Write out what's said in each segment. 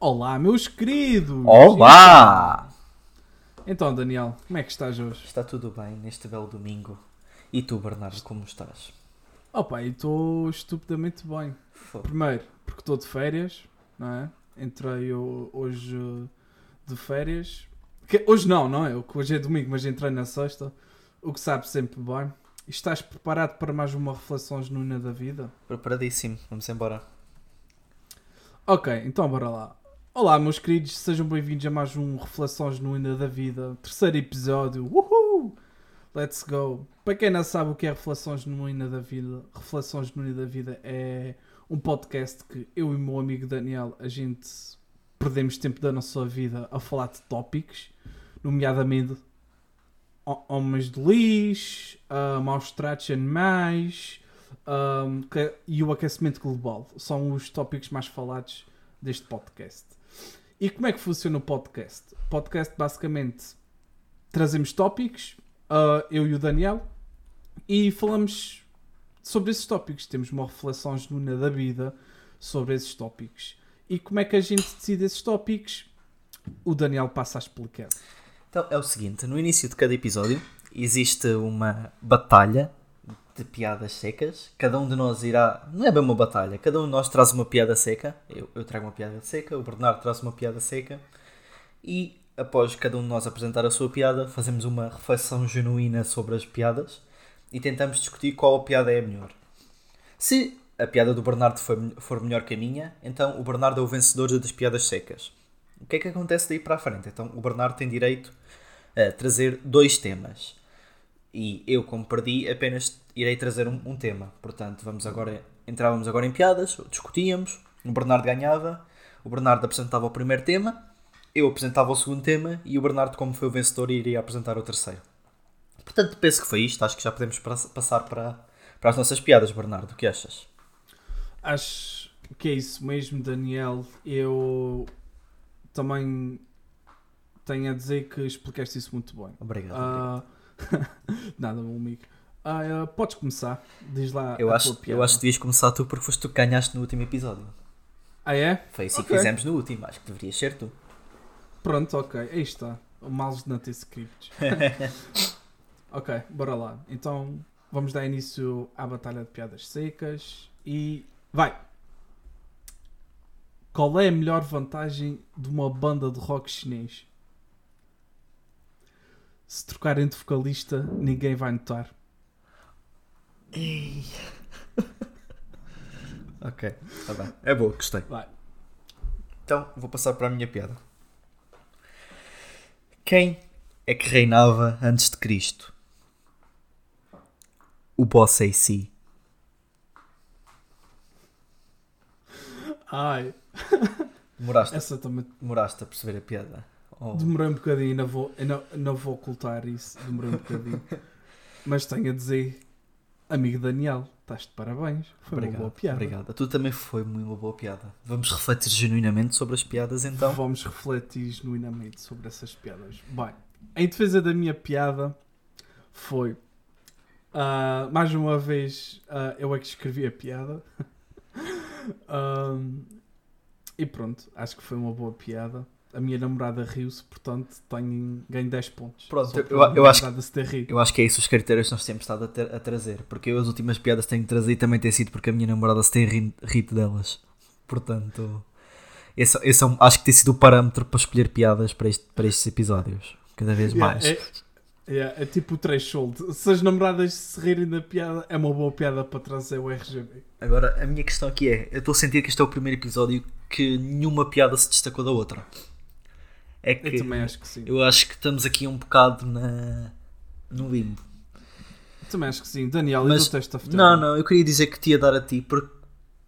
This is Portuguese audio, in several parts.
Olá, meus queridos! Olá! Então, Daniel, como é que estás hoje? Está tudo bem neste belo domingo? E tu, Bernardo, como estás? Opa, e estou estupidamente bem. Fô. Primeiro, porque estou de férias, não é? Entrei ho- hoje de férias. Que- hoje não, não é? O que Hoje é domingo, mas entrei na sexta. O que sabe sempre bem. E estás preparado para mais uma reflexão genuína da vida? Preparadíssimo, vamos embora. Ok, então bora lá. Olá, meus queridos, sejam bem-vindos a mais um Reflexão Genuína da Vida, terceiro episódio. Uhul! Let's go! Para quem não sabe o que é Reflexão Genuína da Vida, Reflexão Genuína da Vida é um podcast que eu e o meu amigo Daniel, a gente perdemos tempo da nossa vida a falar de tópicos, nomeadamente ho- homens de lixo, uh, maus tratos animais, um, que- e o aquecimento global. São os tópicos mais falados deste podcast. E como é que funciona o podcast? Podcast basicamente trazemos tópicos, uh, eu e o Daniel, e falamos sobre esses tópicos. Temos uma reflexão genuína da vida sobre esses tópicos. E como é que a gente decide esses tópicos? O Daniel passa a explicar. Então é o seguinte: no início de cada episódio existe uma batalha de piadas secas. Cada um de nós irá. Não é bem uma batalha, cada um de nós traz uma piada seca. Eu, eu trago uma piada seca, o Bernardo traz uma piada seca. E após cada um de nós apresentar a sua piada, fazemos uma reflexão genuína sobre as piadas e tentamos discutir qual piada é a melhor. Se a piada do Bernardo for, for melhor que a minha, então o Bernardo é o vencedor das piadas secas. O que é que acontece daí para a frente? Então o Bernardo tem direito a trazer dois temas. E eu, como perdi, apenas irei trazer um, um tema. Portanto, vamos agora, entrávamos agora em piadas, discutíamos, o Bernardo ganhava, o Bernardo apresentava o primeiro tema, eu apresentava o segundo tema e o Bernardo, como foi o vencedor, iria apresentar o terceiro. Portanto, penso que foi isto. Acho que já podemos passar para, para as nossas piadas, Bernardo. O que achas? Acho que é isso mesmo, Daniel. Eu também tenho a dizer que explicaste isso muito bem. Obrigado. Ah, Nada, meu amigo. Ah, ah, podes começar. Diz lá eu, acho, eu acho que devias começar tu porque foste tu que ganhaste no último episódio. Ah, é? Foi assim Ok. que fizemos no último. Acho que deverias ser tu. Pronto, ok. Aí está. O males de não ter scripts. ok, bora lá. Então, vamos dar início à batalha de piadas secas. E vai! Qual é a melhor vantagem de uma banda de rock chinês? Se trocarem de vocalista, ninguém vai notar. Ok, está bem. É boa, gostei. Vai. Então, vou passar para a minha piada. Quem é que reinava antes de Cristo? O boss AC. Ai, Demoraste, essa também demoraste a perceber a piada? Oh, Demorei um bocadinho, não vou, não, não vou ocultar isso. Demorei um bocadinho. Mas tenho a dizer, amigo Daniel, estás de parabéns. Foi uma boa piada. obrigado. A tu também foi uma boa piada. Vamos refletir genuinamente sobre as piadas então. Vamos refletir genuinamente sobre essas piadas. Bem, em defesa da minha piada, foi. ah, mais uma vez, ah, eu é que escrevi a piada. Ahm, e pronto, acho que foi uma boa piada. A minha namorada riu-se, portanto tenho, ganho 10 pontos. Pronto, eu- eu- acho. Eu acho que é isso os critérios que nós temos estado a, ter- a trazer. Porque eu as últimas piadas que tenho trazido também tem sido porque a minha namorada se tem ri- rido delas. Portanto, esse, esse é um- acho que tem sido o parâmetro para escolher piadas para, este- para estes episódios. Cada vez Yeah, mais. É, yeah, é tipo o threshold. Se as namoradas se rirem da piada, é uma boa piada para trazer o RGB. Agora, a minha questão aqui é: eu estou a sentir que este é o primeiro episódio que nenhuma piada se destacou da outra. É que Eu também acho que sim. eu acho que estamos aqui um bocado na, no limbo. Também acho que sim. Daniel, Mas- e do teste Não, não, eu queria dizer que te ia dar a ti porque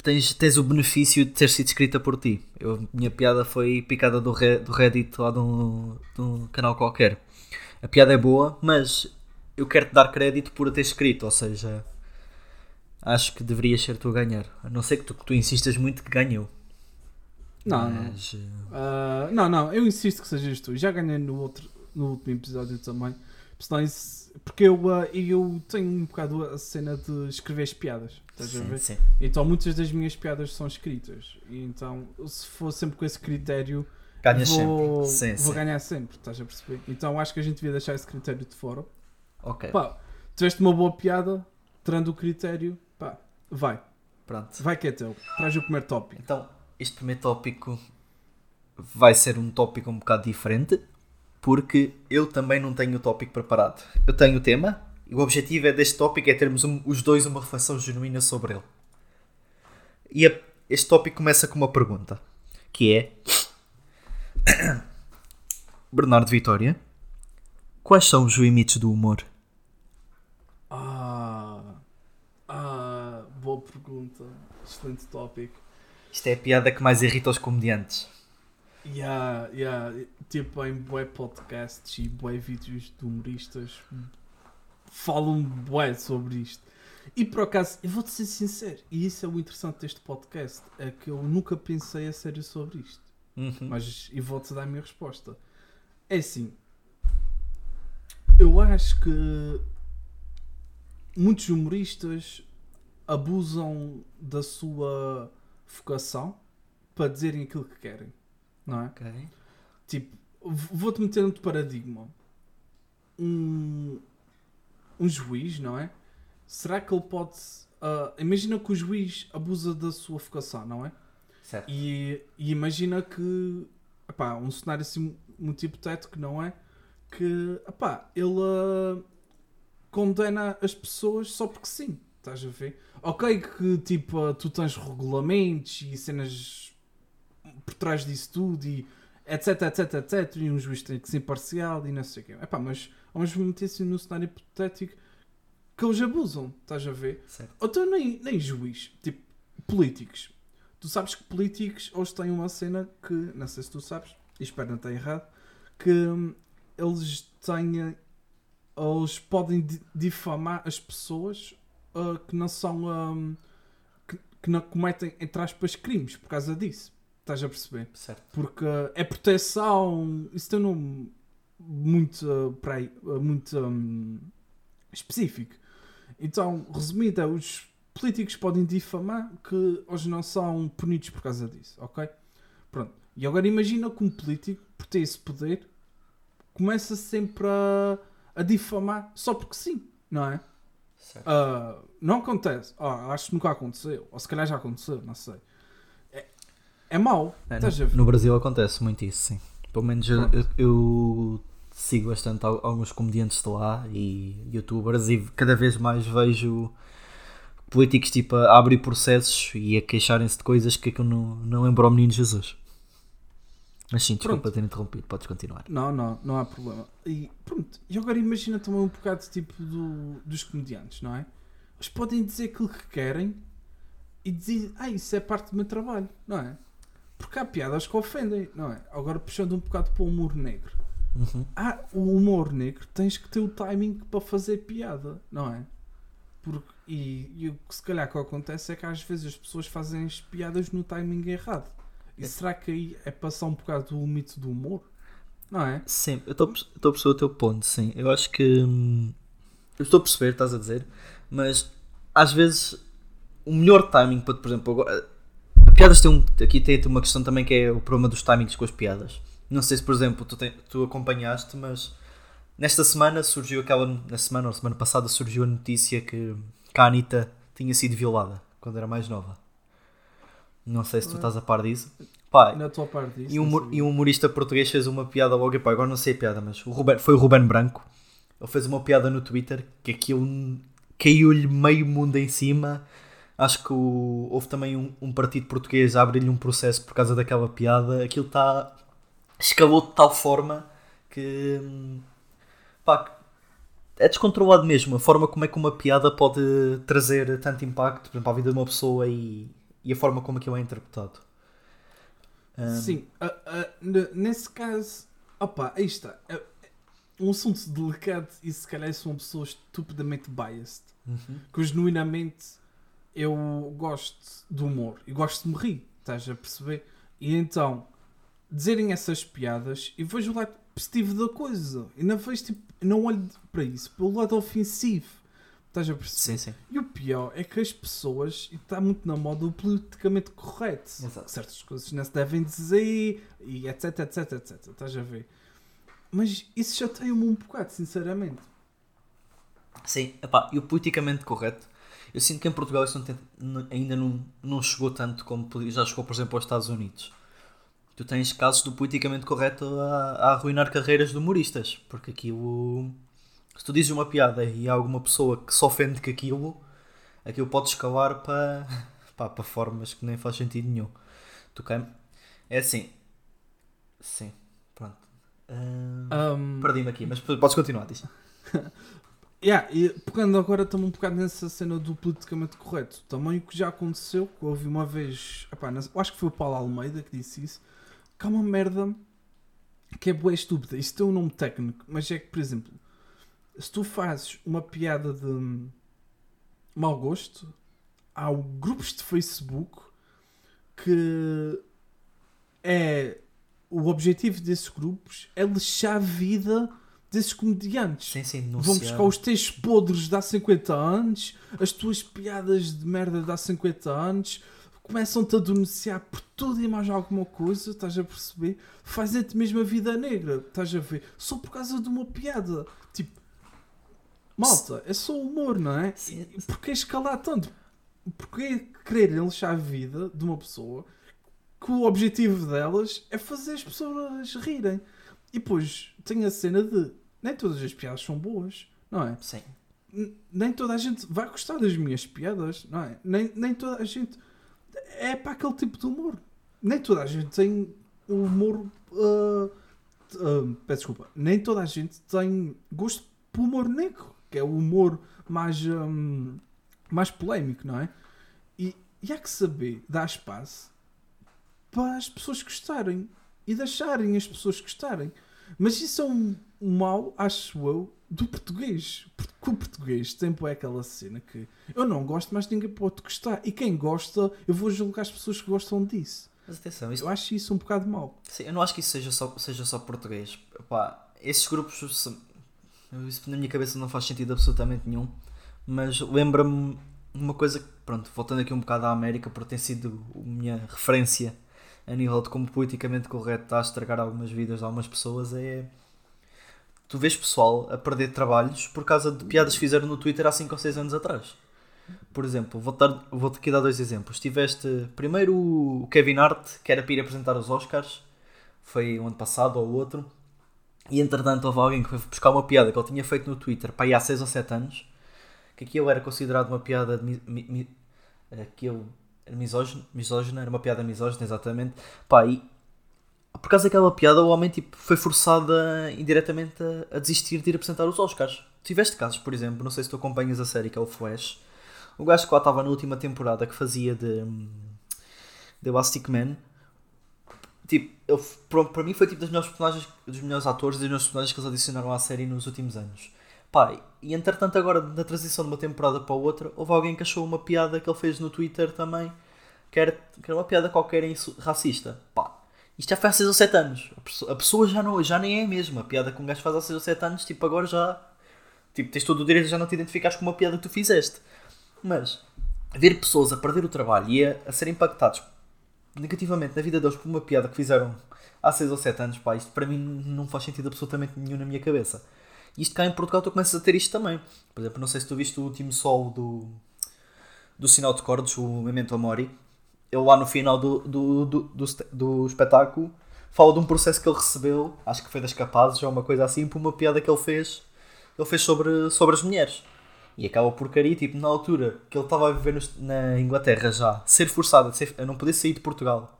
tens, tens o benefício de ter sido escrita por ti. Eu, minha piada foi picada do, Re- do Reddit lá de um, de um canal qualquer. A piada é boa, mas eu quero te dar crédito por a ter escrito, ou seja, acho que deverias ser tu a ganhar. A não ser que tu, que tu insistas muito que ganhou. Não, não. Mas, eh, Ah, não, não, eu insisto que sejas tu. Já ganhei no, outro, no último episódio também. Isso- Porque eu, ah, eu tenho um bocado a cena de escrever as piadas. Estás a Sim, ver? sim. Então muitas das minhas piadas são escritas. E então, se for sempre com esse critério, Ganhas vou, sempre. Sim, vou sim. ganhar sempre, estás a perceber? Então acho que a gente devia deixar esse critério de fora. Ok, Pá, tiveste uma boa piada, terando o critério, pá, vai, pronto. vai que é teu. Traz o primeiro tópico. Então, este primeiro tópico vai ser um tópico um bocado diferente, porque eu também não tenho o tópico preparado. Eu tenho o tema, e o objetivo é deste tópico é termos um- os dois uma reflexão genuína sobre ele. E a- este tópico começa com uma pergunta, que é... Bernardo Vitória, quais são os limites do humor? Ah, ah, boa pergunta. Excelente tópico. Isto é a piada que mais irrita os comediantes. Yeah, yeah. Tipo, em bué podcasts e bué vídeos de humoristas falam bué sobre isto. E por acaso, eu vou-te ser sincero, e isso é o interessante deste podcast, é que eu nunca pensei a sério sobre isto. Uhum. Mas, e vou-te dar a minha resposta. É assim, eu acho que muitos humoristas abusam da sua vocação para dizerem aquilo que querem, não é? Ok. Tipo, vou-te meter um paradigma. Um, um juiz, não é? Será que ele pode. ah, imagina que o juiz abusa da sua vocação, não é? Certo. E, e imagina que. Epá, um cenário assim muito hipotético, não é? Que. Epá, ele ah, condena as pessoas só porque sim. Estás a ver? Ok, que tipo, ah, tu tens regulamentos e cenas por trás disso tudo e etc, etc, etc. E um juiz tem que ser imparcial e não sei o quê. Epá, mas vamos meter assim no cenário hipotético que eles abusam. Estás a ver? certo. Ou então nem, nem juiz, tipo, políticos. Tu sabes que políticos hoje têm uma cena que, não sei se tu sabes, e espero não estar errado, que hum, eles têm. Eles podem di- difamar as pessoas ah, que não são. hum, que, que não cometem, entre aspas, crimes por causa disso. Estás a perceber? Certo. Porque é proteção. Isso tem um nome muito, uh, para aí, uh, muito um, específico. Então, resumindo, é, os políticos podem difamar que hoje não são punidos por causa disso, ok? Pronto. E agora imagina que um político, por ter esse poder, começa sempre a, a difamar só porque sim, não é? Ah, não acontece. Ah, acho que nunca aconteceu. Ou se calhar já aconteceu, não sei. É, é mau. É, no, no Brasil acontece muito isso, sim. Pelo menos eu, eu- eu sigo bastante al- alguns comediantes de lá e youtubers e cada vez mais vejo políticos tipo a abrir processos e a queixarem-se de coisas que eu não, não lembro ao menino Jesus. Mas sim, desculpa Pronto. ter interrompido, podes continuar. Não, não, não há problema. E pronto, e agora imagina também um bocado tipo do, dos comediantes, não é? Eles podem dizer aquilo que querem e dizer, ah, isso é parte do meu trabalho, não é? Porque há piadas que ofendem, não é? Agora puxando um bocado para o humor negro. Uhum. Ah, o humor negro tens que ter o timing para fazer piada, não é? Porque, e, e o que se calhar que acontece é que às vezes as pessoas fazem as piadas no timing errado. E será que aí é passar um bocado do limite do humor? Não é? Sim, eu estou a perceber o teu ponto, sim. Eu acho que. hum, Eu estou a perceber, estás a dizer, mas às vezes o melhor timing para, por exemplo, agora. A piadas tem um. Aqui tem uma questão também que é o problema dos timings com as piadas. Não sei se, por exemplo, tu, tu acompanhaste, mas nesta semana surgiu aquela. Na semana ou semana passada surgiu a notícia que, que a Anitta tinha sido violada quando era mais nova. Não sei se tu estás a par disso. Pá, Na tua parte disso. e um, não e um humorista português fez uma piada logo, epá, agora não sei a piada, mas o Ruben, foi o Ruben Branco. Ele fez uma piada no Twitter que aquilo caiu-lhe meio mundo em cima. Acho que o- houve também um, um partido português a abrir-lhe um processo por causa daquela piada. Aquilo está. escalou de tal forma que. hum, pá, é descontrolado mesmo. A forma como é que uma piada pode trazer tanto impacto por exemplo, à vida de uma pessoa e, e a forma como aquilo é interpretado. Hum, Sim, ah, n- nesse caso, opa, aí está. É um assunto delicado e se calhar sou uma pessoa estupidamente biased. Uhum. Que genuinamente eu gosto do humor e gosto de me rir, estás a perceber? E então, dizerem essas piadas, eu vejo o lado positivo da coisa. E não vejo tipo, não olho para isso pelo lado ofensivo. Estás a perceber? Sim, sim. E o pior é que as pessoas, e está muito na moda o politicamente correto. Exato. Certas coisas não se devem dizer e etc, etc, etc. Estás a ver? Mas isso chateia-me um bocado, sinceramente. Sim, epá, e o politicamente correto, eu sinto que em Portugal isso não tem- ainda não, não chegou tanto como já chegou, por exemplo, aos Estados Unidos. Tu tens casos do politicamente correto a, a arruinar carreiras de humoristas, porque aquilo. Se tu dizes uma piada e há alguma pessoa que se ofende com aquilo, aquilo pode escalar para, pá, para formas que nem faz sentido nenhum. Tu quem? É assim. Sim, pronto. Ah, Um, Perdi-me aqui, mas podes continuar, diz. Yeah, e pegando agora também um bocado nessa cena do politicamente correto, também o que já aconteceu, que houve uma vez, epá, acho que foi o Paulo Almeida que disse isso, que há uma merda que é boa estúpida. Isto tem um nome técnico, mas é que, por exemplo, se tu fazes uma piada de mau gosto, há grupos de Facebook que é o objetivo desses grupos é lixar a vida desses comediantes. Sim, sim, Vão buscar os teus podres de há 50 anos, as tuas piadas de merda de há 50 anos, começam-te a denunciar por tudo e mais alguma coisa, estás a perceber? Fazem-te mesmo a vida negra, estás a ver? Só por causa de uma piada. Tipo, malta, é só humor, não é? Sim. Porquê escalar tanto? Porquê querer lixar a vida de uma pessoa que o objetivo delas é fazer as pessoas rirem? E depois tem a cena de nem todas as piadas são boas, não é? Sim. N- Nem toda a gente vai gostar das minhas piadas, não é? Nem, nem toda a gente é para aquele tipo de humor. Nem toda a gente tem o humor. ah, ah, peço desculpa. Nem toda a gente tem gosto por humor negro, que é o humor mais, hum, mais polémico, não é? E, e há que saber dar espaço para as pessoas gostarem e deixarem as pessoas gostarem. Mas isso é um, um mal, acho eu, do português. Porque o português tem é aquela cena que eu não gosto, mas ninguém pode gostar. E quem gosta, eu vou julgar as pessoas que gostam disso. Mas atenção, isso, Eu acho isso um bocado mau. sim, eu não acho que isso seja só, seja só português. Esses grupos, isso na minha cabeça não faz sentido absolutamente nenhum. Mas lembra-me uma coisa que, pronto, voltando aqui um bocado à América, porque tem sido a minha referência a nível de como politicamente correto está a estragar algumas vidas de algumas pessoas, é. Tu vês pessoal a perder trabalhos por causa de piadas que fizeram no Twitter há 5 ou 6 anos atrás. Por exemplo, vou-te vou-te aqui dar dois exemplos. Tiveste primeiro o Kevin Hart, que era para ir apresentar os Oscars, foi o ano passado ou outro, e entretanto houve alguém que foi buscar uma piada que ele tinha feito no Twitter para aí há 6 ou 7 anos, que aquilo era considerado uma piada de mi, mi, mi, era misógino, misógina, era uma piada misógina, exatamente. Pá, e por causa daquela piada, o homem tipo, foi forçado a, indiretamente a, a desistir de ir apresentar os Oscars. Tiveste casos, por exemplo, não sei se tu acompanhas a série que é o Flash, o gajo que lá estava na última temporada que fazia de, hum, de Elastic Man, tipo, ele, para, mim foi tipo das melhores personagens, dos melhores atores e dos melhores personagens que eles adicionaram à série nos últimos anos. Pá, e entretanto agora na transição de uma temporada para outra, houve alguém que achou uma piada que ele fez no Twitter também, que era, que era uma piada qualquer racista. Pá, isto já foi há 6 ou 7 anos. A pessoa, a pessoa já, não, já nem é a mesma. A piada que um gajo faz há 6 ou 7 anos, tipo, agora já. Tipo, tens todo o direito de já não te identificares com uma piada que tu fizeste. Mas, ver pessoas a perder o trabalho e a, a serem impactados negativamente na vida deles por uma piada que fizeram há 6 ou 7 anos, pá, isto para mim não faz sentido absolutamente nenhum na minha cabeça. Isto cá em Portugal tu começas a ter isto também. Por exemplo, não sei se tu viste o último solo do, do Sinal de Cordes, o Memento Amori. Ele lá no final do, do, do, do, do espetáculo fala de um processo que ele recebeu, acho que foi das capazes ou uma coisa assim, por uma piada que ele fez, ele fez sobre, sobre as mulheres. E aquela porcaria, tipo, na altura que ele estava a viver nos- na Inglaterra já, ser forçado a, ser- a não poder sair de Portugal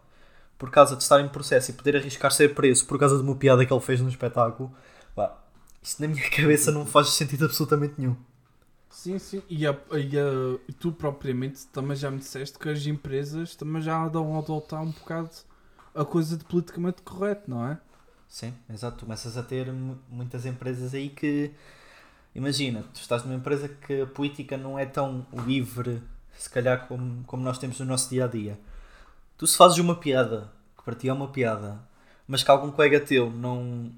por causa de estar em processo e poder arriscar ser preso por causa de uma piada que ele fez no espetáculo, pá, isto na minha cabeça não faz sentido absolutamente nenhum. Sim, sim. E, a- e a- e tu propriamente também já me disseste que as empresas também já dão a adotar um bocado a coisa de politicamente correto, não é? Sim, exato. Tu começas a ter mu- muitas empresas aí que. Imagina, tu estás numa empresa que a política não é tão livre, se calhar, como, como nós temos no nosso dia a dia. Tu, se fazes uma piada, que para ti é uma piada, mas que algum colega teu não,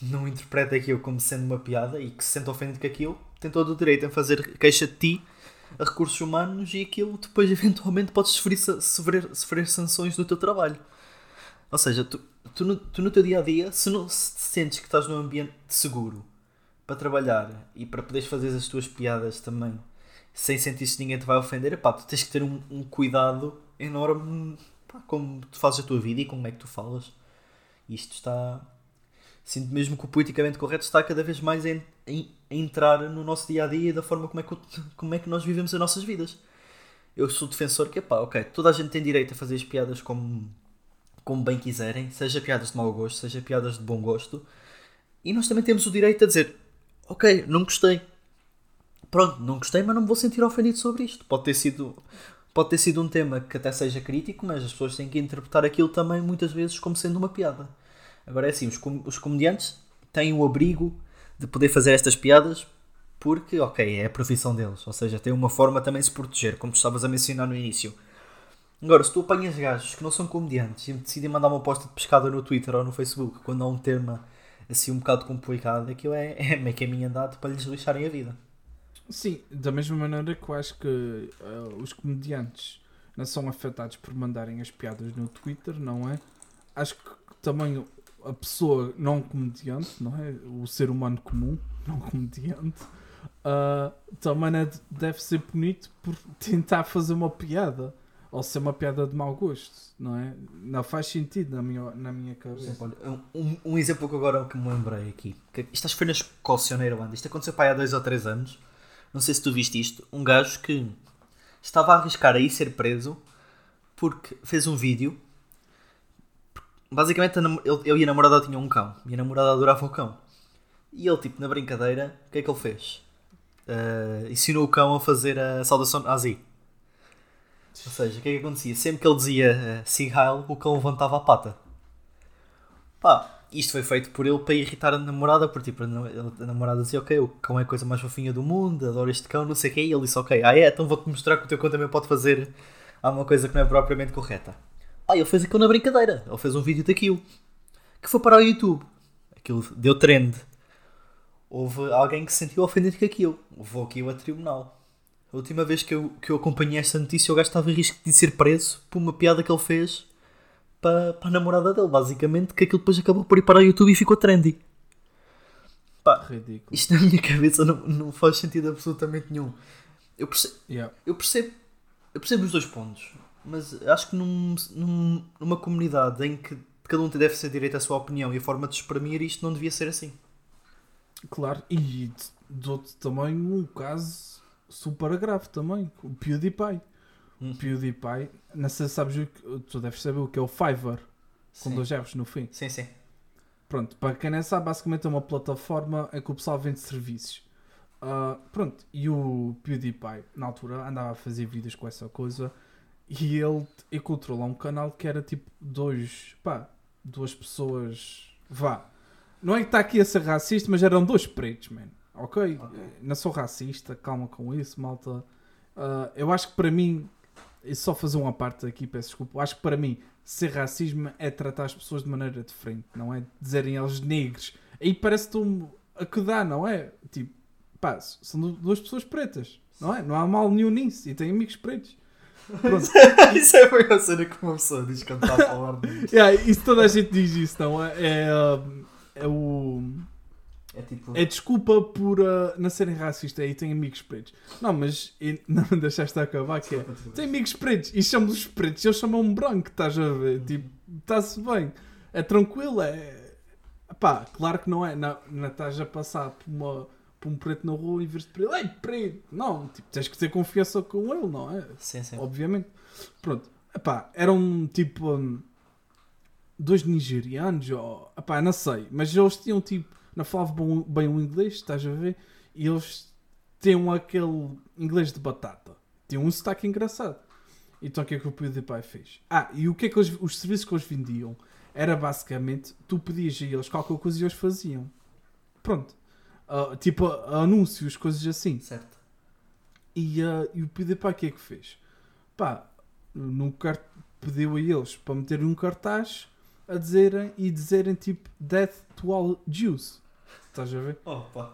não interpreta aquilo como sendo uma piada e que se sente ofendido com aquilo, tem todo o direito em fazer queixa de ti a recursos humanos e aquilo depois eventualmente podes sofrer, sofrer, sofrer sanções do teu trabalho. Ou seja, tu, tu, no, tu no teu dia a dia, se, não, se sentes que estás num ambiente seguro para trabalhar e para poderes fazer as tuas piadas também sem sentir que ninguém te vai ofender, pá, tu tens que ter um, um cuidado enorme pá, como tu fazes a tua vida e como é que tu falas. Isto está. Sinto mesmo que o politicamente correto está cada vez mais em entrar no nosso dia a dia e da forma como é, que, como é que nós vivemos as nossas vidas. Eu sou defensor que, pá, ok, toda a gente tem direito a fazer as piadas como, como bem quiserem, seja piadas de mau gosto, seja piadas de bom gosto, e nós também temos o direito a dizer, ok, não gostei. Pronto, não gostei, mas não me vou sentir ofendido sobre isto. Pode ter sido pode ter sido um tema que até seja crítico, mas as pessoas têm que interpretar aquilo também muitas vezes como sendo uma piada. Agora é assim, os, com os comediantes têm o abrigo de poder fazer estas piadas porque, ok, é a profissão deles, ou seja, tem uma forma também de se proteger, como tu estavas a mencionar no início. Agora, se tu apanhas gajos que não são comediantes e decidem mandar uma posta de pescada no Twitter ou no Facebook quando há um tema assim um bocado complicado, aquilo é, é meio caminho andado para lhes lixarem a vida. Sim, da mesma maneira que eu acho que uh, os comediantes não são afetados por mandarem as piadas no Twitter, não é? Acho que também a pessoa não comediante, não é? O ser humano comum, não comediante, uh, também é, deve ser bonito por tentar fazer uma piada. Ou ser uma piada de mau gosto, não é? Não faz sentido na minha, na minha cabeça. um, um, exemplo que agora que me lembrei aqui. Que isto foi na Escócia, na Irlanda. Isto aconteceu para aí há dois ou três anos não sei se tu viste isto, um gajo que estava a arriscar a ir ser preso porque fez um vídeo. Basicamente, ele, e a namorada tinham um cão e a namorada adorava o cão. E ele, tipo, na brincadeira, o que é que ele fez? Uh, ensinou o cão a fazer a saudação nazi. Ou seja, o que é que acontecia? Sempre que ele dizia uh, Sig Heil, o cão levantava a pata. Pá, isto foi feito por ele para irritar a namorada, porque tipo, a namorada dizia, ok, o cão é a coisa mais fofinha do mundo, adoro este cão, não sei o quê, e ele disse, ok, ah é, então vou-te mostrar que o teu cão também pode fazer alguma coisa que não é propriamente correta. Ah, ele fez aquilo na brincadeira, ele fez um vídeo daquilo, que foi para o YouTube, aquilo deu trend. Houve alguém que se sentiu ofendido com aquilo, levou aquilo a tribunal. A última vez que eu, que eu acompanhei esta notícia, o gajo estava em risco de ser preso por uma piada que ele fez para, para a namorada dele, basicamente, que aquilo depois acabou por ir para o YouTube e ficou trendy. Pá, Ridículo. isto na minha cabeça não, não faz sentido absolutamente nenhum. Eu percebo, yeah. eu percebo, eu percebo os dois pontos, mas acho que num, num, numa comunidade em que cada um deve ser direito à sua opinião e a forma de exprimir isto não devia ser assim. Claro, e dou-te também um caso super grave também, o PewDiePie. Hum. PewDiePie, não sei se sabes o que, tu deves saber o que é o Fiverr, com sim. dois Fs no fim. Sim, sim. Pronto, para quem não sabe, basicamente é uma plataforma em que o pessoal vende serviços. Uh, pronto, e o PewDiePie, na altura, andava a fazer vídeos com essa coisa e ele encontrou lá um canal que era tipo dois, pá, duas pessoas, vá. Não é que está aqui a ser racista, mas eram dois pretos, man. Ok? okay. Não sou racista, calma com isso, malta. Uh, eu acho que para mim e só fazer uma parte aqui, peço desculpa. Acho que para mim, ser racismo é tratar as pessoas de maneira diferente, não é? Dizerem eles negros. Aí parece-te um, a que dá, não é? Tipo, pá, são duas pessoas pretas, não é? Não há mal nenhum nisso. E tem amigos pretos. isso é foi a cena que uma pessoa diz quando está a falar disso. yeah, isso toda a gente diz isso, não é? É, é o é, tipo... é desculpa por uh, não serem racistas e têm amigos pretos. Não, mas e, não me deixaste acabar que é. Tem amigos pretos e chamam-los pretos, eles chamam-me branco, estás a ver? Uhum. Tipo, está-se bem. É tranquilo, é. Pá, claro que não é. Não, não estás a passar por, uma, por um preto na rua e para ele, ei, preto! Não, tipo, tens que ter confiança com ele, não é? Sim, sim. Obviamente. Pronto. Epá, eram tipo. Um, dois nigerianos, ou. Epá, não sei. Mas eles tinham tipo não falavam bem o inglês, estás a ver? E eles tinham aquele inglês de batata. Tinham um sotaque engraçado. Então o que é que o PewDiePie fez? Ah, e o que é que eles, os serviços que eles vendiam? Era basicamente, tu pedias a eles qualquer coisa e eles faziam. Pronto. Uh, tipo anúncios, coisas assim. Certo. E, uh, e o PewDiePie o que é que fez? Pá, num cart... pediu a eles para meterem um cartaz a dizerem e dizerem tipo Death to all Jews. Estás a ver? Opa.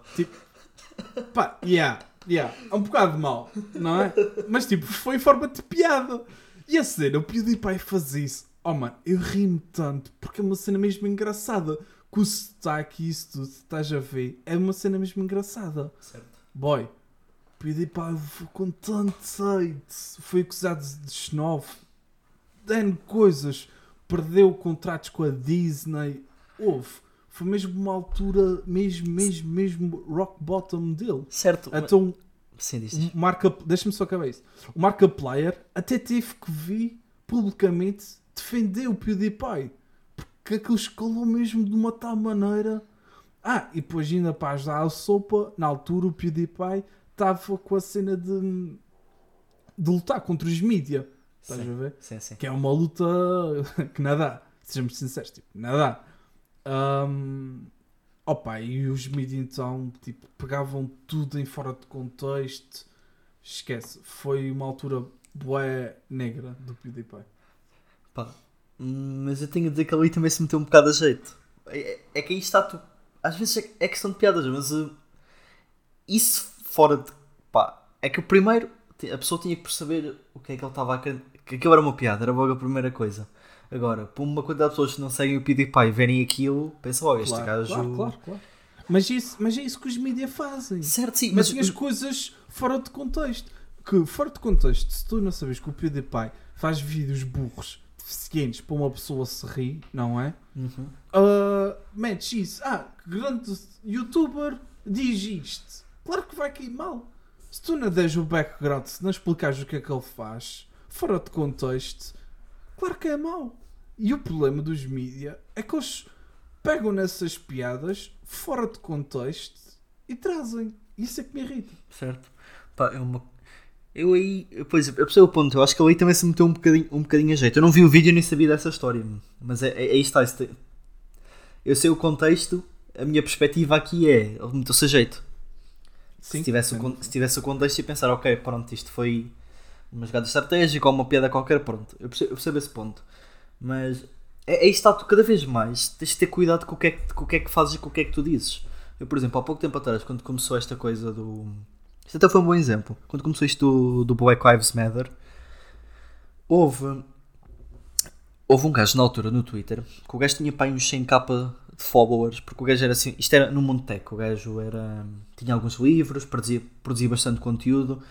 Pá, yeah, yeah. É um bocado mau, não é? Mas tipo, foi em forma de piada. E a cena, o PewDiePie faz isso. Oh mano, eu ri-me tanto porque é uma cena mesmo engraçada. Com o sotaque e isso tudo, estás a ver? É uma cena mesmo engraçada. Certo. Boy, PewDiePie foi com tanto hate. Foi acusado de xenófobo. Dando coisas. Perdeu contratos com a Disney. Houve. Foi mesmo uma altura, mesmo, mesmo, mesmo rock bottom dele. Certo. Então, Sim, diz. o Marca, deixa-me só acabar isso. O Markiplier até teve que vir publicamente defender o PewDiePie. Porque aquilo escalou mesmo de uma tal maneira. Ah, e depois ainda para ajudar a sopa, na altura o PewDiePie estava com a cena de, de lutar contra os mídia. Estás Sim. a ver? Sim, sim. Que é uma luta que nada. Sejamos sinceros, tipo, nada. Um, opa, e os mídia então tipo, pegavam tudo em fora de contexto. Esquece, foi uma altura bué negra do PewDiePie. Pá, mas eu tenho a dizer que ali também se meteu um bocado a jeito. É, é- é que aí está tu. Às vezes é, é questão de piadas, mas uh, isso fora de. Pá, é que o primeiro a pessoa tinha que perceber o que é que ele estava a querer. Que aquilo era uma piada, era logo a primeira coisa. Agora, por uma quantidade de pessoas que não seguem o PewDiePie e verem aquilo, pensa logo, este claro, gajo. claro, claro, claro. Mas, isso, mas é isso que os mídia fazem. Certo, sim, Mas mas. as coisas fora de contexto. Que fora de contexto, se tu não sabes que o PewDiePie faz vídeos burros, deficientes para uma pessoa se rir, não é? Uhum. Uh, metes isso. Ah, que grande youtuber diz isto. Claro que vai cair mal. Se tu não deres o background, se não explicares o que é que ele faz, fora de contexto, claro que é mau. E o problema dos mídia é que eles pegam nessas piadas fora de contexto e trazem. Isso é que me irrita. Certo. Pá, é uma. Eu aí, pois, eu percebo o ponto. Eu acho que ele aí também se meteu um bocadinho, um bocadinho a jeito. Eu não vi o vídeo nem sabia dessa história, mas é, é, aí está. Eu sei o contexto, a minha perspectiva aqui é: ele meteu-se a jeito. se, tivesse o, sim. se tivesse o contexto e pensar, ok, pronto, isto foi uma jogada estratégica ou uma piada qualquer, pronto. Eu percebo, eu percebo esse ponto. Mas é, aí está, tu cada vez mais tens de ter cuidado com o, que é, que- com o que é que fazes e com o que é que tu dizes. Eu, por exemplo, há pouco tempo atrás, quando começou esta coisa do. Isto até foi um bom exemplo. Quando começou isto do, do Black Lives Matter, houve. Houve um gajo na altura no Twitter que o gajo tinha pai uns 100k de followers, porque o gajo era assim. Isto era no mundo tech, o gajo era. tinha alguns livros, produzia, produzia bastante conteúdo.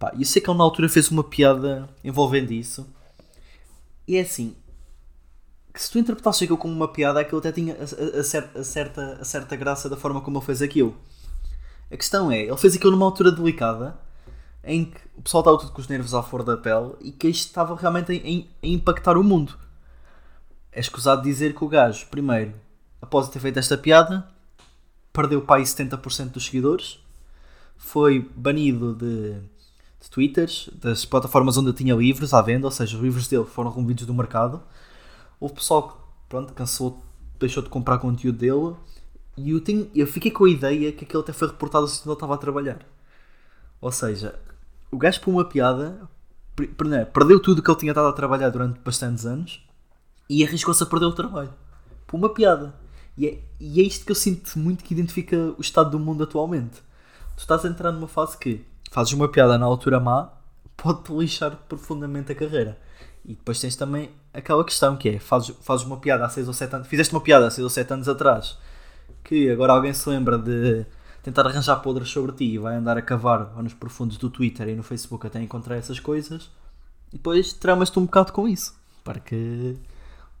Pá, e que ele na altura fez uma piada envolvendo isso. E é assim, que se tu interpretasses aquilo como uma piada, aquilo até tinha a, a- a cer- a certa, a certa graça da forma como ele fez aquilo. A questão é, ele fez aquilo numa altura delicada, em que o pessoal estava tudo com os nervos à flor da pele e que isto estava realmente a, a impactar o mundo. É escusado dizer que o gajo, primeiro, após ter feito esta piada, perdeu para aí 70% dos seguidores, foi banido de, de twitters, das plataformas onde tinha livros à venda, ou seja, os livros dele foram removidos do mercado. Houve pessoal que pronto, cancelou, deixou de comprar conteúdo dele e eu, tenho, eu fiquei com a ideia que aquilo até foi reportado assim quando ele estava a trabalhar. Ou seja, o gajo por uma piada per- perdeu tudo que ele tinha estado a trabalhar durante bastantes anos e arriscou-se a perder o trabalho por uma piada. E é, e é isto que eu sinto muito que identifica o estado do mundo atualmente. Tu estás a entrar numa fase que fazes uma piada na altura má, pode-te lixar profundamente a carreira. E depois tens também aquela questão que é, fazes, fazes uma piada há 6 ou 7 anos, fizeste uma piada há 6 ou 7 anos atrás, que agora alguém se lembra de tentar arranjar podres sobre ti e vai andar a cavar nos profundos do Twitter e no Facebook até encontrar essas coisas, e depois tramas-te um bocado com isso. Porque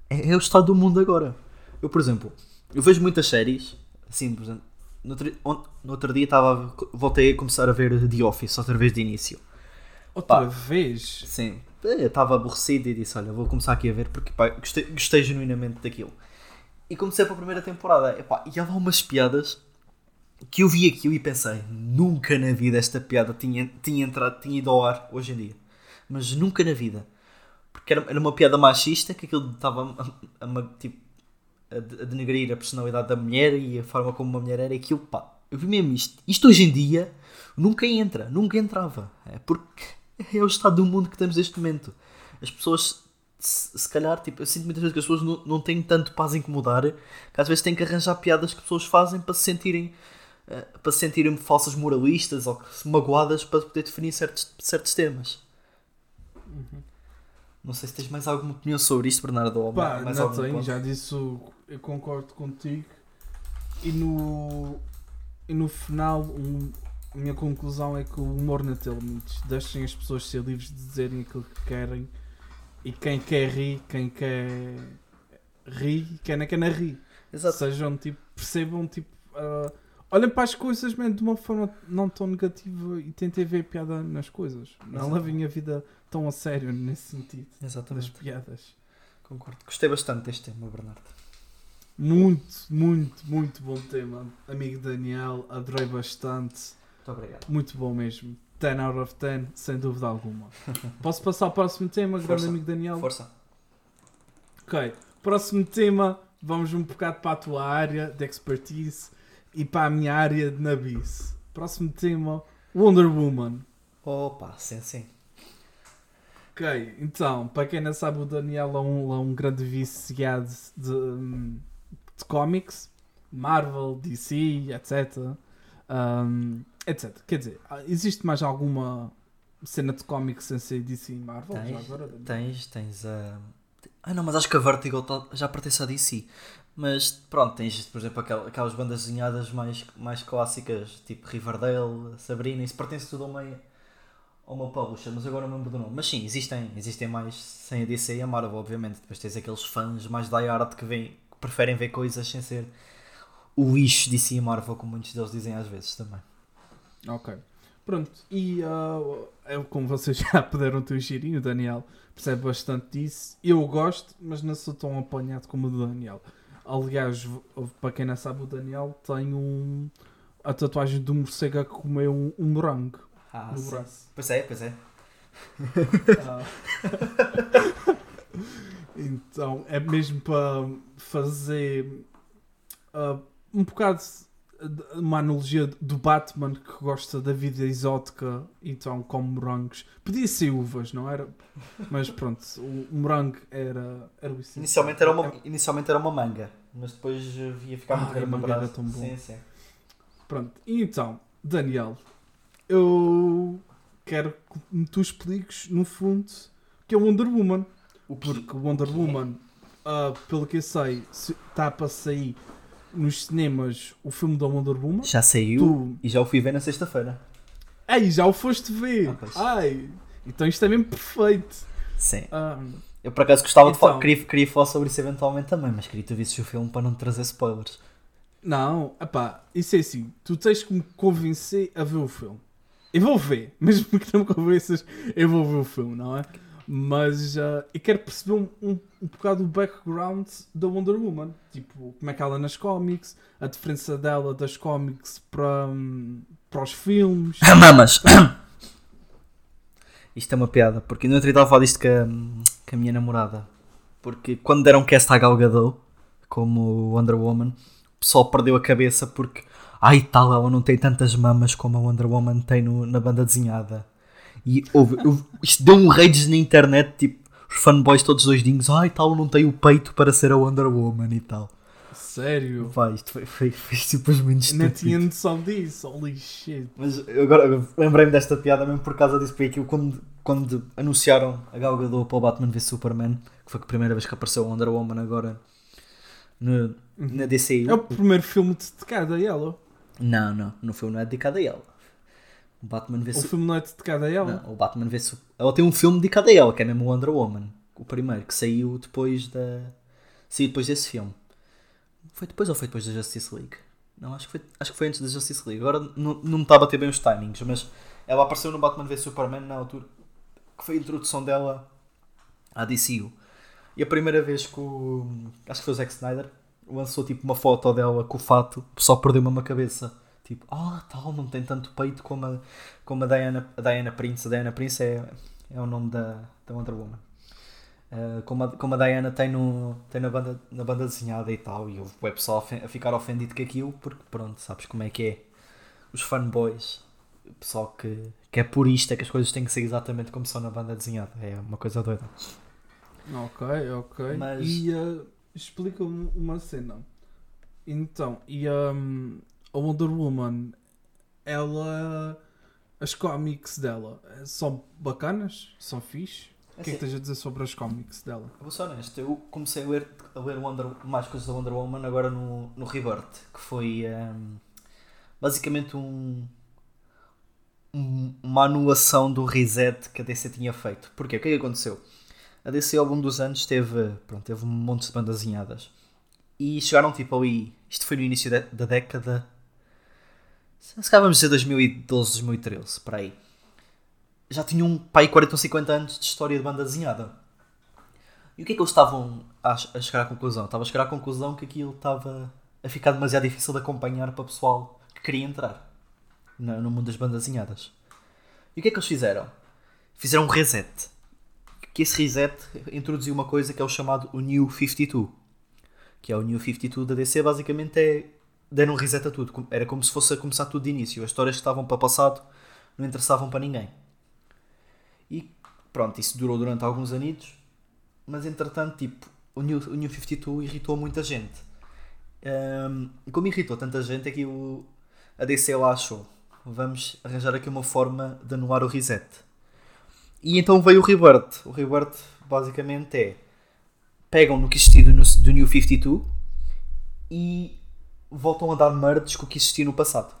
é, é o estado do mundo agora. Eu, por exemplo, eu vejo muitas séries, assim, por exemplo, no outro, on- no outro dia estava, voltei a começar a ver The Office outra vez de início. Outra Pá. vez? Sim, eu estava aborrecido e disse: Olha, vou começar aqui a ver porque pá, gostei, gostei genuinamente daquilo. E comecei para a primeira temporada. Epá, e há lá umas piadas que eu vi aquilo e pensei: Nunca na vida esta piada tinha, tinha entrado, tinha ido ao ar hoje em dia. Mas nunca na vida. Porque era, era uma piada machista que aquilo estava a, a- a- tipo, a, de- a denegrir a personalidade da mulher e a forma como uma mulher era. Aquilo, pá, eu vi mesmo isto. Isto hoje em dia nunca entra, nunca entrava. É porque é o estado do mundo que temos neste momento. As pessoas se, calhar, tipo, eu sinto muitas vezes que as pessoas não, não têm tanto paz em incomodar, que às vezes têm que arranjar piadas que pessoas fazem para se sentirem eh, para se sentirem falsas moralistas ou magoadas para poder definir certos, certos temas. Não sei se tens mais alguma opinião sobre isto, Bernardo. Ou Pá, mais não tenho, já disse, eu concordo contigo. E no, e no final, um- a minha conclusão é que o humor não tem limites. Deixem as pessoas ser livres de dizerem aquilo que querem. E quem quer rir, quem quer rir, quem não quer não rir. Exato. Sejam tipo, percebam tipo. ah, olhem para as coisas man, de uma forma não tão negativa e tentem ver piada nas coisas. Não levem a vida tão a sério nesse sentido. Das Exatamente. piadas. Concordo. Gostei bastante deste tema, Bernardo. Muito, muito, muito bom tema. Amigo Daniel, adorei bastante. Muito obrigado. Muito bom mesmo. 10 out of 10, sem dúvida alguma. Posso passar ao próximo tema, grande Força. amigo Daniel? Força. Ok. Próximo tema, vamos um bocado para a tua área de expertise e para a minha área de nabice. Próximo tema, Wonder Woman. Opa, sim, sim. Ok, então, para quem não sabe, o Daniel é um, é um grande viciado de, de cómics, Marvel, DC, etc. Hum, etc. Quer dizer, ah, existe mais alguma cena de cómics sem ser DC e Marvel? Tens, agora, tens, tens a. Ah não, mas acho que a Vertigo já pertence a DC. Mas pronto, tens, por exemplo, aquel- aquelas bandas desenhadas mais, mais clássicas, tipo Riverdale, Sabrina, isso pertence tudo ao meio ao meu publisher, mas agora não lembro do nome. Mas sim, existem, existem mais sem a DC e a Marvel, obviamente. Depois tens aqueles fãs mais die hard que, que preferem ver coisas sem ser o lixo DC e Marvel, como muitos deles dizem às vezes também. Ok. Pronto, e ah, é como vocês já puderam ter o girinho, o Daniel percebe bastante disso. Eu gosto, mas não sou tão apanhado como o Daniel. Aliás, para quem não sabe, o Daniel tem um, a tatuagem do morcego a comer um, um morango Ah, no braço. Pois é, pois é. Ah. então, é mesmo para fazer ah, um bocado uma analogia do Batman que gosta da vida exótica, então come morangos. Podia ser uvas, não era? Mas pronto, o, morango era, era o. Inicialmente era, uma, inicialmente era uma manga, mas depois eh, ia ficar muito Ah, grande a manga era tão bom. Sim, sim. Pronto, e então, Daniel, eu quero que tu expliques, no fundo, o que é Wonder Woman. O que- Porque Wonder o é? Woman, ah, pelo que eu sei, está para sair nos cinemas o filme da Wonder Woman. Já saiu Tu, e já o fui ver na sexta-feira. ei, já o foste ver. Ah. Ai, então isto é mesmo perfeito. Sim. Ah, Eu por acaso gostava de Então. falar, queria, queria falar sobre isso eventualmente também, mas queria que tu visses o filme para não te trazer spoilers. não, epá, isso é assim, tu tens que me convencer a ver o filme. Eu vou ver, mesmo que não me convenças, eu vou ver o filme, não é? Mas ah, eu quero perceber um, um, um bocado o background da Wonder Woman. Tipo, como é que ela é nas cómics, a diferença dela das cómics para, hum, para os filmes. Mamas! Isto é uma piada, porque no outro dia a falar disto com a, com a minha namorada. Porque quando deram cast à Gal Gadot, como Wonder Woman, o pessoal perdeu a cabeça porque ai tal, ela não tem tantas mamas como a Wonder Woman tem no- na banda desenhada. E houve, houve- isto deu um rage na internet, tipo, os fanboys todos doidinhos, ai tal, não tem o peito para ser a Wonder Woman e tal. Sério? Vai, isto foi, foi, foi simplesmente Não estúpido. tinha noção disso. Holy shit. Mas agora lembrei-me desta piada mesmo por causa disso, foi aquilo quando, quando anunciaram a Gal Gadot para o Batman v Superman, que foi a primeira vez que apareceu a Wonder Woman agora no, na DCU. É o primeiro filme dedicado a ela. Não, não, no filme não é dedicado a ela. O Batman v O filme não é dedicado a ela. Não, o Batman v Su- Ela tem um filme dedicado a ela, que é mesmo o Wonder Woman, o primeiro, que saiu depois da. Saiu depois desse filme. Foi depois ou foi depois da Justice League? Não, acho que foi, acho que foi antes da Justice League. Agora não, não me está a bater bem os timings, mas ela apareceu no Batman v Superman na altura que foi a introdução dela à DCU. E a primeira vez que o. Acho que foi o Zack Snyder lançou tipo uma foto dela com o fato, só perdeu-me uma cabeça. Tipo, ah, tal, não tem tanto peito como a, como a Diana, a Diana Prince. A Diana Prince é, é o nome da, da Wonder Woman. Uh, como, a, como a Diana tem, no, tem na, banda, na banda desenhada e tal, e houve o pessoal a ficar ofendido com aquilo, porque pronto, sabes como é que é. Os fanboys, o pessoal que, que é purista, que as coisas têm que ser exatamente como são na banda desenhada, é uma coisa doida. Ok, ok. Mas- E uh, explica-me uma cena. Então, e um, a Wonder Woman, ela. As cómics dela eh, são bacanas? São fixe? O que é que Assim, tens a dizer sobre as cómics dela? eu vou ser honesto, eu comecei a ler, a ler Wonder, mais coisas da Wonder Woman agora no, no Rebirth, que foi ehm, basicamente um, um- uma anulação do reset que a DC tinha feito. Porquê? O que é que aconteceu? A DC ao longo dos anos teve, pronto, teve um monte de bandas desenhadas. E chegaram tipo ali, isto foi no início da, da década, se calhar vamos dizer 2012, 2013, para aí. Já tinham um pai 40 ou 50 anos de história de banda desenhada. E o que é que eles estavam a, a chegar à conclusão? Estava a chegar à conclusão que aquilo estava a ficar demasiado difícil de acompanhar para o pessoal que queria entrar no, no mundo das bandas desenhadas. E o que é que eles fizeram? Fizeram um reset. Que esse reset introduziu uma coisa que é o chamado o New 52. Que é o New 52 da DC, basicamente é deram um reset a tudo. Era como se fosse a começar tudo de início. As histórias que estavam para o passado não interessavam para ninguém. E pronto, isso durou durante alguns anitos. Mas entretanto, tipo, o New, o New 52 irritou muita gente. E como irritou tanta gente é que o, a DC lá achou vamos arranjar aqui uma forma de anular o reset. E então veio o Rebirth. O Rebirth basicamente é pegam no que existia do, do New 52 e voltam a dar merdes com o que existia no passado.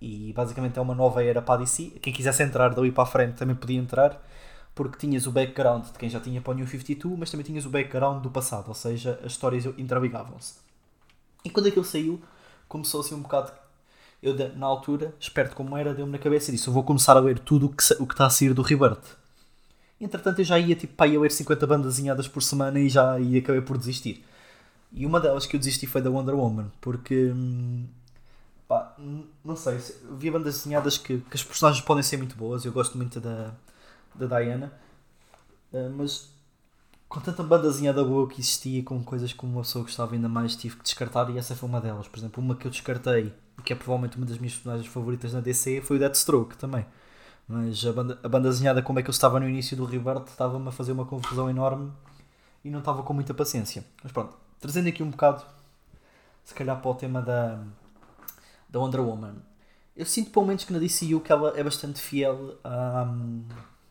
E basicamente é uma nova era para a DC. Quem quisesse entrar dali para a frente também podia entrar, porque tinhas o background de quem já tinha para o New 52, mas também tinhas o background do passado, ou seja, as histórias interligavam-se. E quando aquilo saiu, começou assim um bocado. Eu, na altura, esperto como era, deu-me na cabeça e disse: Eu vou começar a ler tudo que, o que está a sair do Rebirth. Entretanto, eu já ia tipo, pá, ia ler 50 bandas desenhadas por semana e já e acabei por desistir. E uma delas que eu desisti foi da Wonder Woman, porque. hum, pá, não sei, vi bandas desenhadas que, que as personagens podem ser muito boas, eu gosto muito da, da Diana, eh, mas com tanta banda desenhada boa que existia, com coisas que uma pessoa gostava ainda mais, tive que descartar e essa foi uma delas. Por exemplo, uma que eu descartei, que é provavelmente uma das minhas personagens favoritas na DC, foi o Deathstroke também. Mas a banda, a banda desenhada, como é que eu estava no início do Rebirth, estava-me a fazer uma confusão enorme e não estava com muita paciência. Mas pronto, trazendo aqui um bocado, se calhar para o tema da, da Wonder Woman. Eu sinto pelo menos que na DCU que ela é bastante fiel à,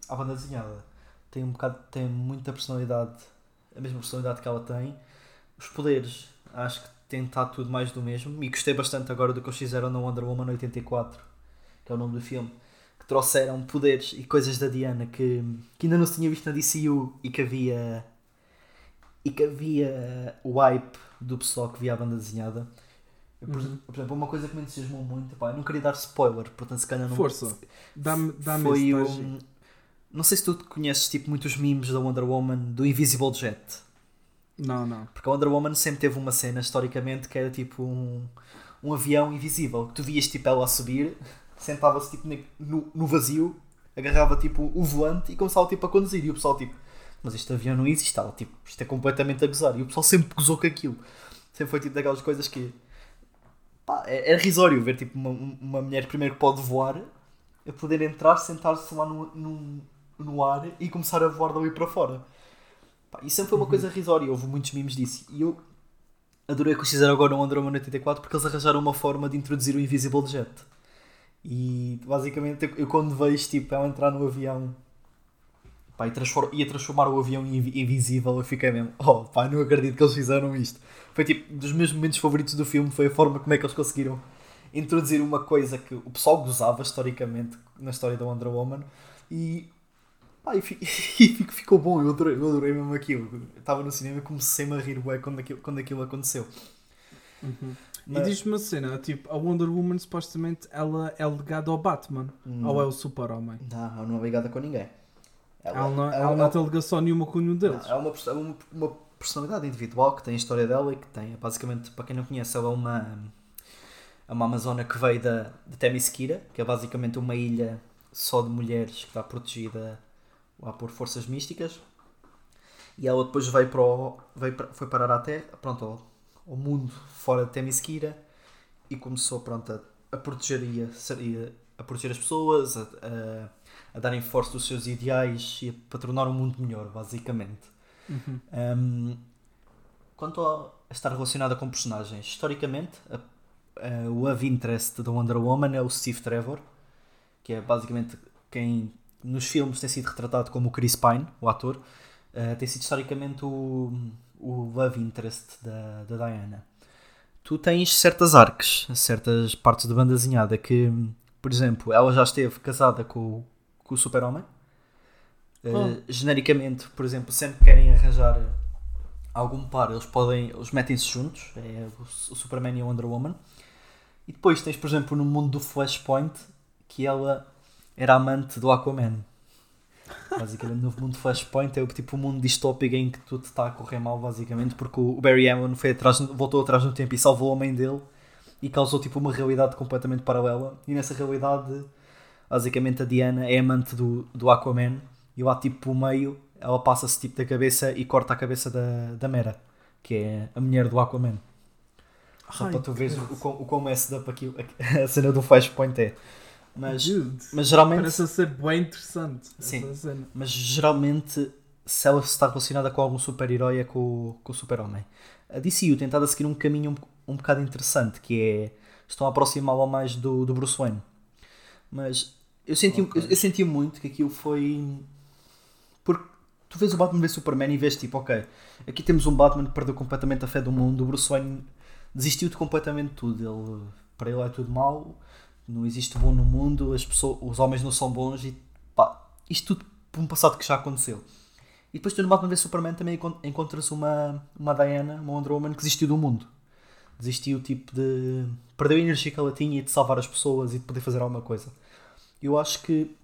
à banda desenhada. Tem um bocado, tem muita personalidade, a mesma personalidade que ela tem. Os poderes, acho que estado tudo mais do mesmo. E gostei bastante agora do que eles fizeram na Wonder Woman 84, que é o nome do filme. Que trouxeram poderes e coisas da Diana que, que ainda não se tinha visto na DCU e que havia e que havia o hype do pessoal que via a banda desenhada. Por, Uhum. por exemplo, uma coisa que me entusiasmou muito, pá, eu não queria dar spoiler, portanto se calhar não Força. Dá-me dá foi um... Não sei se tu conheces tipo muitos memes da Wonder Woman do Invisible Jet. Não, não. Porque a Wonder Woman sempre teve uma cena historicamente que era tipo um, um avião invisível. Que tu vias tipo ela a subir, sentava-se tipo no, no vazio, agarrava tipo o volante e começava tipo a conduzir. E o pessoal tipo, mas este avião não existe, tipo, isto é completamente a gozar. E o pessoal sempre gozou com aquilo. Sempre foi tipo daquelas coisas que pá, é, é risório ver tipo uma, uma mulher primeiro que pode voar a poder entrar, sentar-se lá no, no, no ar e começar a voar dali para fora. Pá, e sempre foi uma coisa risória, houve muitos memes disso. E eu adorei que eles fizeram agora no Woman 84 porque eles arranjaram uma forma de introduzir o Invisible Jet. E basicamente eu, eu quando vejo tipo, ela entrar no avião pá, e transfor- ia transformar o avião em invi- invisível, eu fiquei mesmo, oh pá, não acredito que eles fizeram isto. Foi tipo, dos meus momentos favoritos do filme foi a forma como é que eles conseguiram introduzir uma coisa que o pessoal gozava historicamente na história da Wonder Woman e, pá, e, fi- e fico- ficou bom, eu adorei, eu adorei mesmo aquilo. Eu estava no cinema e comecei-me a rir quando aquilo, quando aquilo aconteceu. Uhum. Mas- E diz-me uma cena, tipo, a Wonder Woman supostamente ela é ligada ao Batman. Hum. Ou é o super-homem? Não, ela não é ligada com ninguém. Ela, não, ela- ela não ela- tem ligação nenhuma com nenhum deles. Não, é uma, é uma, uma personalidade individual que tem a história dela e que tem, basicamente, para quem não conhece, ela é uma, é uma amazona que veio da, de Themyscira, que é basicamente uma ilha só de mulheres que está protegida lá por forças místicas. E ela depois veio para o, veio para, foi parar terra, pronto, ao, ao mundo fora de Themyscira e começou pronto, a, a proteger e a, a, proteger as pessoas, a, a, a darem força dos seus ideais e a, para tornar o mundo melhor, basicamente. Uhum. Um, quanto a estar relacionada com personagens, historicamente, a, a, o love interest da Wonder Woman é o Steve Trevor, que é basicamente quem nos filmes tem sido retratado como o Chris Pine, o ator, uh, tem sido historicamente o, o love interest da, da Diana. Tu tens certas arcs, certas partes de banda desenhada que, por exemplo, ela já esteve casada com, com o Super-Homem. Uh, genericamente, por exemplo, sempre que querem arranjar algum par, eles podem, eles metem-se juntos, é o, o Superman e a Wonder Woman. E depois tens, por exemplo, no mundo do Flashpoint, que ela era amante do Aquaman. Basicamente, no mundo Flashpoint é o tipo um mundo distópico em que tudo está a correr mal, basicamente, porque o Barry Allen foi atrás, voltou atrás no tempo e salvou a mãe dele e causou tipo uma realidade completamente paralela. E nessa realidade, basicamente, a Diana é amante do, do Aquaman e lá, tipo, o meio, ela passa-se tipo da cabeça e corta a cabeça da, da Mera, que é a mulher do Aquaman. Só Ai, para tu veres o, o, o como é aqui, a cena do Flashpoint é. Mas, Dude, mas geralmente. Parece ser bem interessante. Sim. Mas geralmente, se ela está relacionada com algum super-herói, é com, com o Super-Homem. A DCU tem tentado a seguir um caminho um, um bocado interessante, que é. Estão a aproximá-la mais do, do Bruce Wayne. Mas eu senti, okay. eu, eu, senti muito que aquilo foi. Porque tu vês o Batman ver Superman e vês tipo, ok, aqui temos um Batman que perdeu completamente a fé do mundo, o Bruce Wayne desistiu de completamente tudo. Ele, para ele é tudo mau não existe bom no mundo, as pessoas, os homens não são bons e pá, isto tudo por um passado que já aconteceu. E depois tu no Batman vs Superman também encontras uma, uma Diana, uma Wonder Woman que desistiu do mundo. Desistiu tipo de. perdeu a energia que ela tinha e de salvar as pessoas e de poder fazer alguma coisa. Eu acho que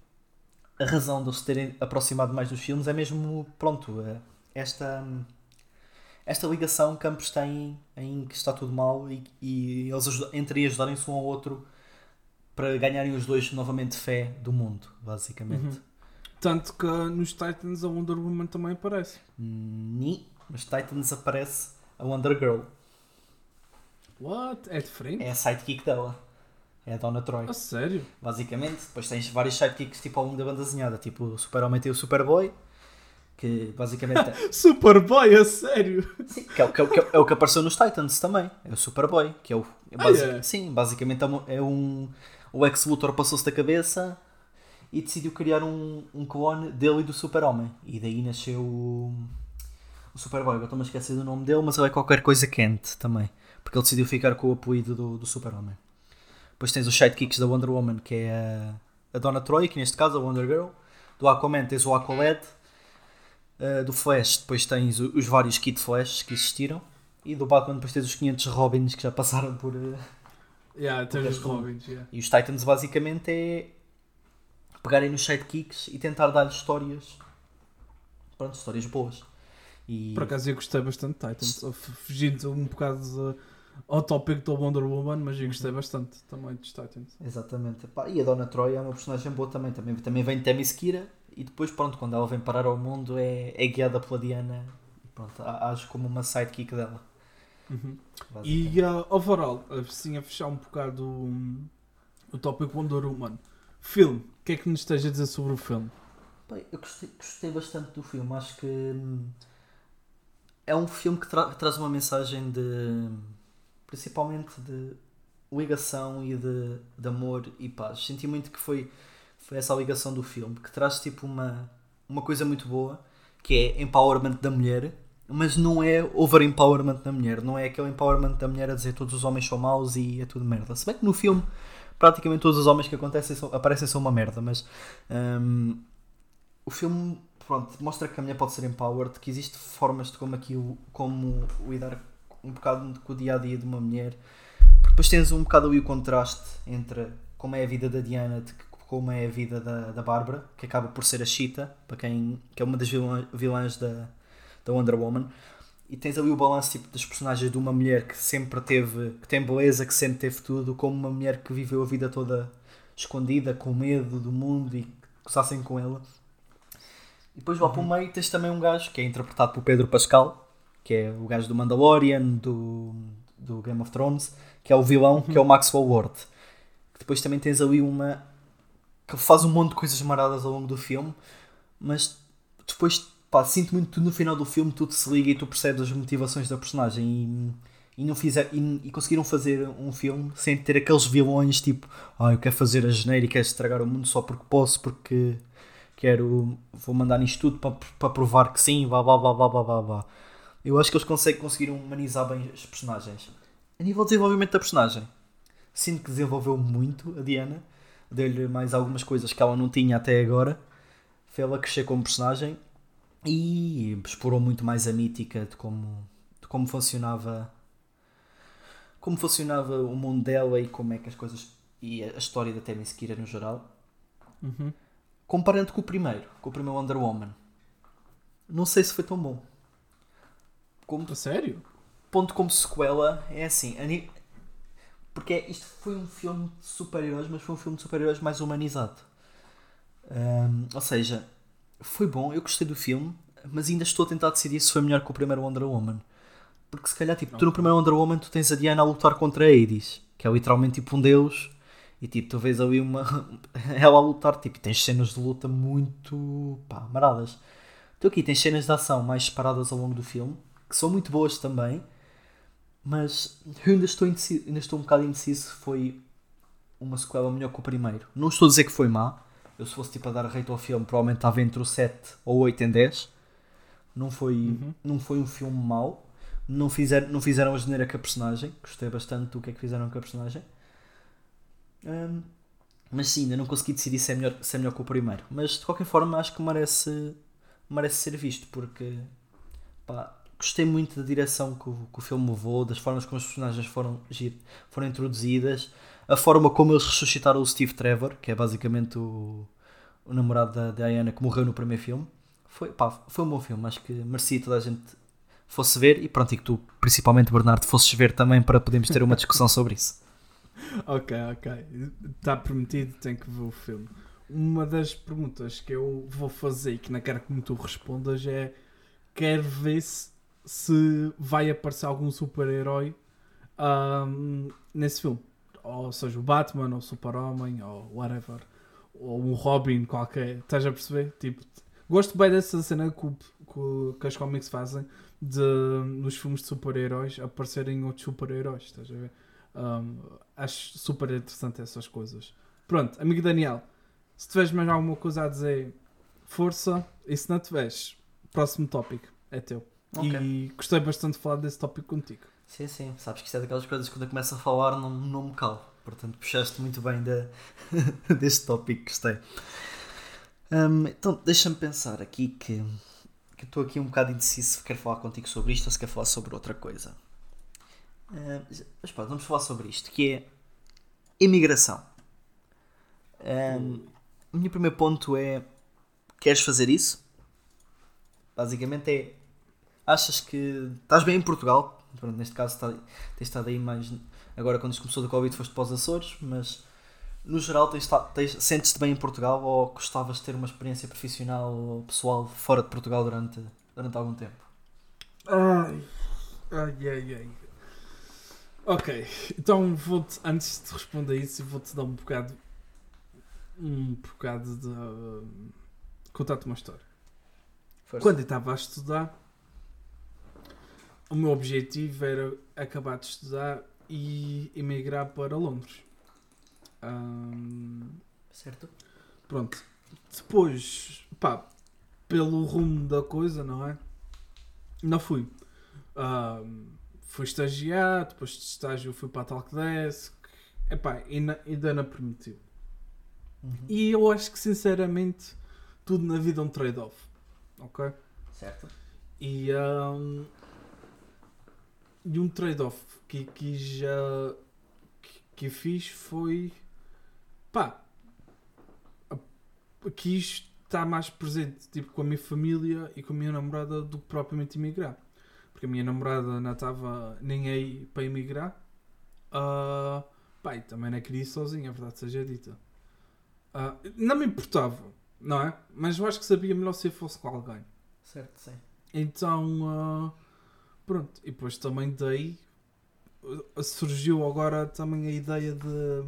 a razão de eles terem aproximado mais dos filmes é mesmo, pronto, é esta esta ligação que ambos têm em que está tudo mal e, e eles entre ajudarem-se um ao outro para ganharem os dois novamente fé do mundo, basicamente. Uhum. Tanto que nos Titans a Wonder Woman também aparece. Ni, nos Titans aparece a Wonder Girl. What? É diferente? É a sidekick dela. É a Donna Troy. A sério? Basicamente. Depois tens vários sidekicks tipo ao longo da banda desenhada. Tipo o Super-Homem tem o Superboy. Que basicamente é... Superboy, a sério? Sim, que é, o, que, é, que é, o que apareceu nos Titans também. É o Superboy. Que é o, é basic... ah. Sim, basicamente é um o Ex Luthor passou-se da cabeça e decidiu criar um, um clone dele e do Super-Homem. E daí nasceu o, o Superboy. Agora estou-me a esquecer do nome dele, mas ele é qualquer coisa Kent também. Porque ele decidiu ficar com o apoio do, do Super-Homem. Depois tens os sidekicks da Wonder Woman, que é a, a Donna Troy, que neste caso a Wonder Girl. Do Aquaman tens o Aqualad. Uh, do Flash depois tens os vários Kid Flash que existiram. E do Batman depois tens os 500 Robins que já passaram por... Uh, Yeah, os Robins, yeah. E os Titans basicamente é pegarem nos sidekicks e tentar dar-lhes histórias. Pronto, histórias boas. E... Por acaso eu gostei bastante de Titans, fugindo um bocado ao tópico da Wonder Woman, mas eu gostei bastante também dos Titans. Exatamente. E a Donna Troy é uma personagem boa também. Também, também vem Themyscira e depois, pronto, quando ela vem parar ao mundo é, é guiada pela Diana. E pronto, age como uma sidekick dela. Uhum. E uh, overall, assim a fechar um bocado um, o tópico Wonder Woman. Filme, o que é que nos esteja a dizer sobre o filme? Bem, eu gostei, gostei bastante do filme, acho que hum, é um filme que, tra traz uma mensagem de principalmente de ligação e de, de amor e paz. Senti muito que foi, foi essa ligação do filme, que traz tipo uma, uma coisa muito boa, que é empowerment da mulher mas não é over empowerment da mulher, não é aquele empowerment da mulher a dizer todos os homens são maus e é tudo merda. Se bem que no filme praticamente todos os homens que acontecem são, aparecem são uma merda, mas um, o filme pronto, mostra que a mulher pode ser empowered, que existe formas de como aqui como lidar um bocado com o dia a dia de uma mulher. Porque depois tens um bocado ali o contraste entre como é a vida da Diana, de como é a vida da, da Bárbara, que acaba por ser a Cheetah, para quem que é uma das vilãs da, da Wonder Woman. E tens ali o balanço tipo, das personagens de uma mulher que sempre teve, que tem beleza, que sempre teve tudo, como uma mulher que viveu a vida toda escondida, com medo do mundo e que gozassem com ela. E depois lá uhum. para o meio tens também um gajo que é interpretado por Pedro Pascal, que é o gajo do Mandalorian, do, do Game of Thrones, que é o vilão, uhum. que é o Maxwell Ward. Depois também tens ali uma que faz um monte de coisas maradas ao longo do filme, mas depois pá, sinto muito que no final do filme tudo se liga e tu percebes as motivações da personagem e, e não fizer, e, e conseguiram fazer um filme sem ter aqueles vilões tipo ah, eu quero fazer a geneira e estragar o mundo só porque posso, porque quero, vou mandar nisto tudo para, para provar que sim, blá blá blá blá. Eu acho que eles conseguem, conseguiram humanizar bem os personagens. A nível de desenvolvimento da personagem, sinto que desenvolveu muito a Diana, deu-lhe mais algumas coisas que ela não tinha até agora, fez ela crescer como personagem e explorou muito mais a mítica de como, de como funcionava como funcionava o mundo dela e como é que as coisas e a história da Themyscira no geral Uhum. comparando com o primeiro com o primeiro Wonder Woman não sei se foi tão bom como A sério? ponto como sequela é assim porque isto foi um filme de super-heróis mas foi um filme de super-heróis mais humanizado Ahm, ou seja foi bom, eu gostei do filme mas ainda estou a tentar decidir se foi melhor que o primeiro Wonder Woman porque se calhar tipo, tu no primeiro Wonder Woman tu tens a Diana a lutar contra a Hades que é literalmente tipo um deus e tipo tu vês ali uma ela a lutar tipo, e tens cenas de luta muito pá, maradas tu aqui tens cenas de ação mais separadas ao longo do filme que são muito boas também mas eu ainda estou, indeciso, ainda estou um bocado indeciso se foi uma sequela melhor que o primeiro. Não estou a dizer que foi má. Eu se fosse tipo a dar rate ao filme, provavelmente estava entre o 7 ou 8 em 10. Não foi, não foi um filme mau. Não, fizer, não fizeram a geneira com a personagem. Gostei bastante do que é que fizeram com a personagem. Hum, mas sim, ainda não consegui decidir se é, melhor, se é melhor que o primeiro. Mas de qualquer forma acho que merece, merece ser visto porque pá, gostei muito da direção que o, que o filme levou, das formas como as personagens foram, foram introduzidas, a forma como eles ressuscitaram o Steve Trevor, que é basicamente o, o namorado da Diana que morreu no primeiro filme. Foi, pá, foi um bom filme, acho que merecia toda a gente fosse ver e pronto, e que tu, principalmente Bernardo, fosses ver também para podermos ter uma discussão sobre isso. Ok, ok. Está prometido, tem que ver o filme. Uma das perguntas que eu vou fazer e que não quero que tu respondas é: quero ver se, se vai aparecer algum super-herói ahm, nesse filme. Ou seja, o Batman, ou o Super-Homem, ou whatever. Ou um Robin qualquer. Estás a perceber? Tipo, gosto bem dessa cena que, que que as comics fazem de nos filmes de super-heróis aparecerem outros super-heróis. Estás a ver? Um, acho super interessante essas coisas. Pronto, amigo Daniel, se tiveres mais alguma coisa a dizer, força. E se não tiveres, próximo tópico é teu. Ok. E gostei bastante de falar desse tópico contigo. Sim, sim, sabes que isto é daquelas coisas que quando eu começo a falar não, não me calo. Portanto, puxaste muito bem da, deste tópico, gostei. Hum, então, deixa-me pensar aqui que, que estou aqui um bocado indeciso se quero falar contigo sobre isto ou se quero falar sobre outra coisa. Hum, mas pronto, vamos falar sobre isto, que é imigração. Hum, o meu primeiro ponto é, queres fazer isso? Basicamente é, achas que estás bem em Portugal? Pronto, neste caso está, tens estado aí mais. Agora, quando isto começou do Covid, foste para os Açores, mas no geral, tens, tens, sentes-te bem em Portugal ou gostavas de ter uma experiência profissional ou pessoal fora de Portugal durante, durante algum tempo? Ai, ai, ai, ai. Ok, então vou-te, antes de responder isso, vou-te dar um bocado. Um bocado de. uh, contar-te uma história. Força. Quando eu estava a estudar, o meu objetivo era acabar de estudar e emigrar para Londres. Ahm, Certo? pronto. Depois, pá, pelo rumo da coisa, não é? Não fui. Ahm, fui estagiar, depois de estágio fui para a Talkdesk. Epá, ainda, ainda não permitiu. Uhum. E eu acho que sinceramente tudo na vida é um trade-off. Ok? Certo? E, um, e um trade-off que, que já que, que fiz foi pá quis estar mais presente tipo, com a minha família e com a minha namorada do que propriamente emigrar. Porque a minha namorada não estava nem aí para emigrar. Ah, pá, e também não queria ir sozinha, a verdade seja dita. Ah, não me importava, não é? Mas eu acho que sabia melhor se eu fosse com alguém. Certo, sim. Então, ah, pronto. E depois também daí ah, surgiu agora também a ideia de,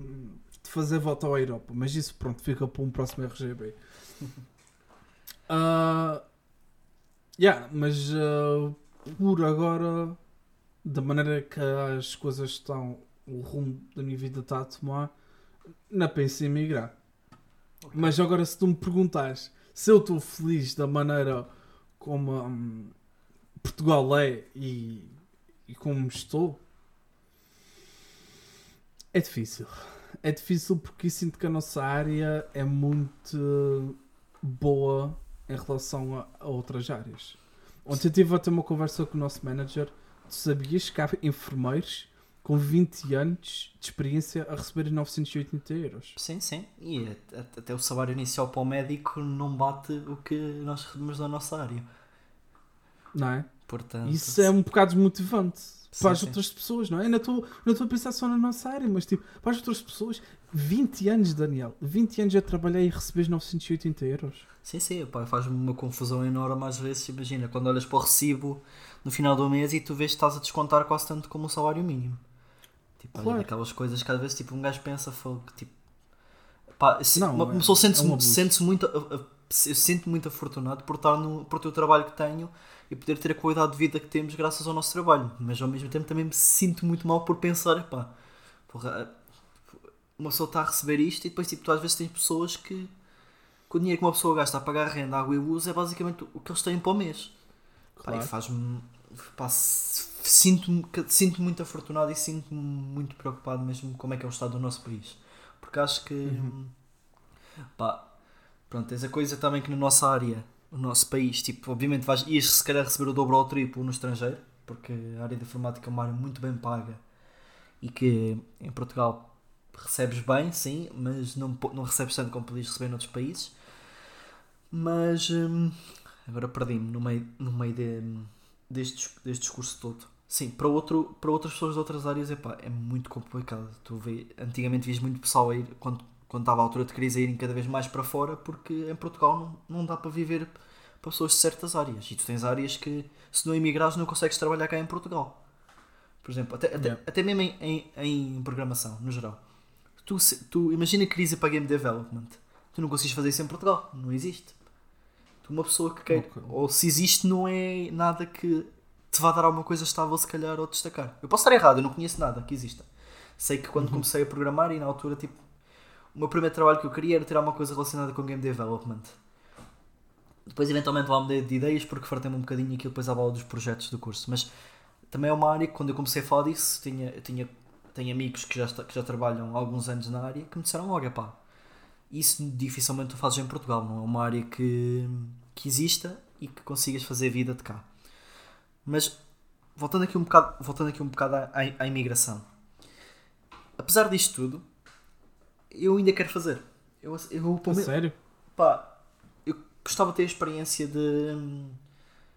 de fazer volta à Europa. Mas isso, pronto, fica para um próximo RGB. Ah, Yeah, mas uh, por agora, da maneira que as coisas estão, o rumo da minha vida está a tomar, não penso em emigrar. Mas agora, se tu me perguntares se eu estou feliz da maneira como hum, Portugal é e, e como estou, é difícil. É difícil porque sinto que a nossa área é muito boa em relação a, a outras áreas. Ontem eu tive a ter uma conversa com o nosso manager. Tu sabias que há enfermeiros com 20 anos de experiência a receberem 980 euros? Sim, sim. E até, até o salário inicial para o médico não bate o que nós recebemos na nossa área. Não é? Portanto, Isso é um bocado desmotivante Sim, para as sim. outras pessoas, não é? Eu não estou não estou a pensar só na nossa área, mas tipo, para as outras pessoas, 20 anos, Daniel, 20 anos a trabalhar e receberes 980 euros. Sim, sim, faz-me uma confusão enorme às vezes. Imagina, quando olhas para o recibo no final do mês e tu vês que estás a descontar quase tanto como o salário mínimo. Tipo, olha, Claro. aquelas coisas que às vezes tipo, um gajo pensa, fogo, tipo. Pá, se- Não, uma é- pessoa sente-se é um sente-se muito. Eu sinto muito afortunado por estar no por ter o trabalho que tenho e poder ter a qualidade de vida que temos graças ao nosso trabalho. Mas ao mesmo tempo também me sinto muito mal por pensar, pá, porra, uma pessoa está a receber isto e depois tipo, tu às vezes tens pessoas que com o dinheiro que uma pessoa gasta a pagar renda, água e luz é basicamente o que eles têm para o mês. Pá, Claro. e faz-me. pá, Sinto-me sinto muito afortunado e sinto-me muito preocupado mesmo como é que é o estado do nosso país. Porque acho que. Uhum. Pá, pronto, tens a coisa também que na nossa área, o nosso país, tipo, obviamente vais, ias se calhar receber o dobro ou o triplo no estrangeiro, porque a área de informática é uma área muito bem paga e que em Portugal recebes bem, sim, mas não, não recebes tanto como podias receber noutros países. Mas hum, agora perdi-me no meio, no meio de, deste, dis- deste discurso todo. Sim, para, outro, para outras pessoas de outras áreas epá, é muito complicado. Tu vê, antigamente vias muito pessoal a ir, quando, quando estava a altura de crise, a irem cada vez mais para fora, porque em Portugal não, não dá para viver para pessoas de certas áreas. E tu tens áreas que, se não emigrares, não consegues trabalhar cá em Portugal. Por exemplo, até, até, Yeah. até mesmo em, em, em programação, no geral. Tu, se- tu imagina crise para game development. Tu não consegues fazer isso em Portugal. Não existe. Tu, uma pessoa que quer. Ok. Ou se existe, não é nada que te vá dar alguma coisa estável, se calhar, ou destacar. Eu posso estar errado, eu não conheço nada que exista. Sei que quando comecei a programar e na altura, tipo, o meu primeiro trabalho que eu queria era ter alguma coisa relacionada com game development. Depois, eventualmente, lá mudei de ideias porque fartei-me um bocadinho aquilo depois à bola dos projetos do curso. Mas também é uma área que, quando eu comecei a falar disso, tinha, tinha, tenho amigos que já, que já trabalham há alguns anos na área que me disseram logo: pá, isso dificilmente tu fazes em Portugal, não é uma área que, que exista e que consigas fazer vida de cá. Mas voltando aqui um bocado, voltando aqui um bocado à, à imigração, apesar disto tudo, eu ainda quero fazer. Eu, eu, menos- sério? pá, eu gostava de ter a experiência de hum,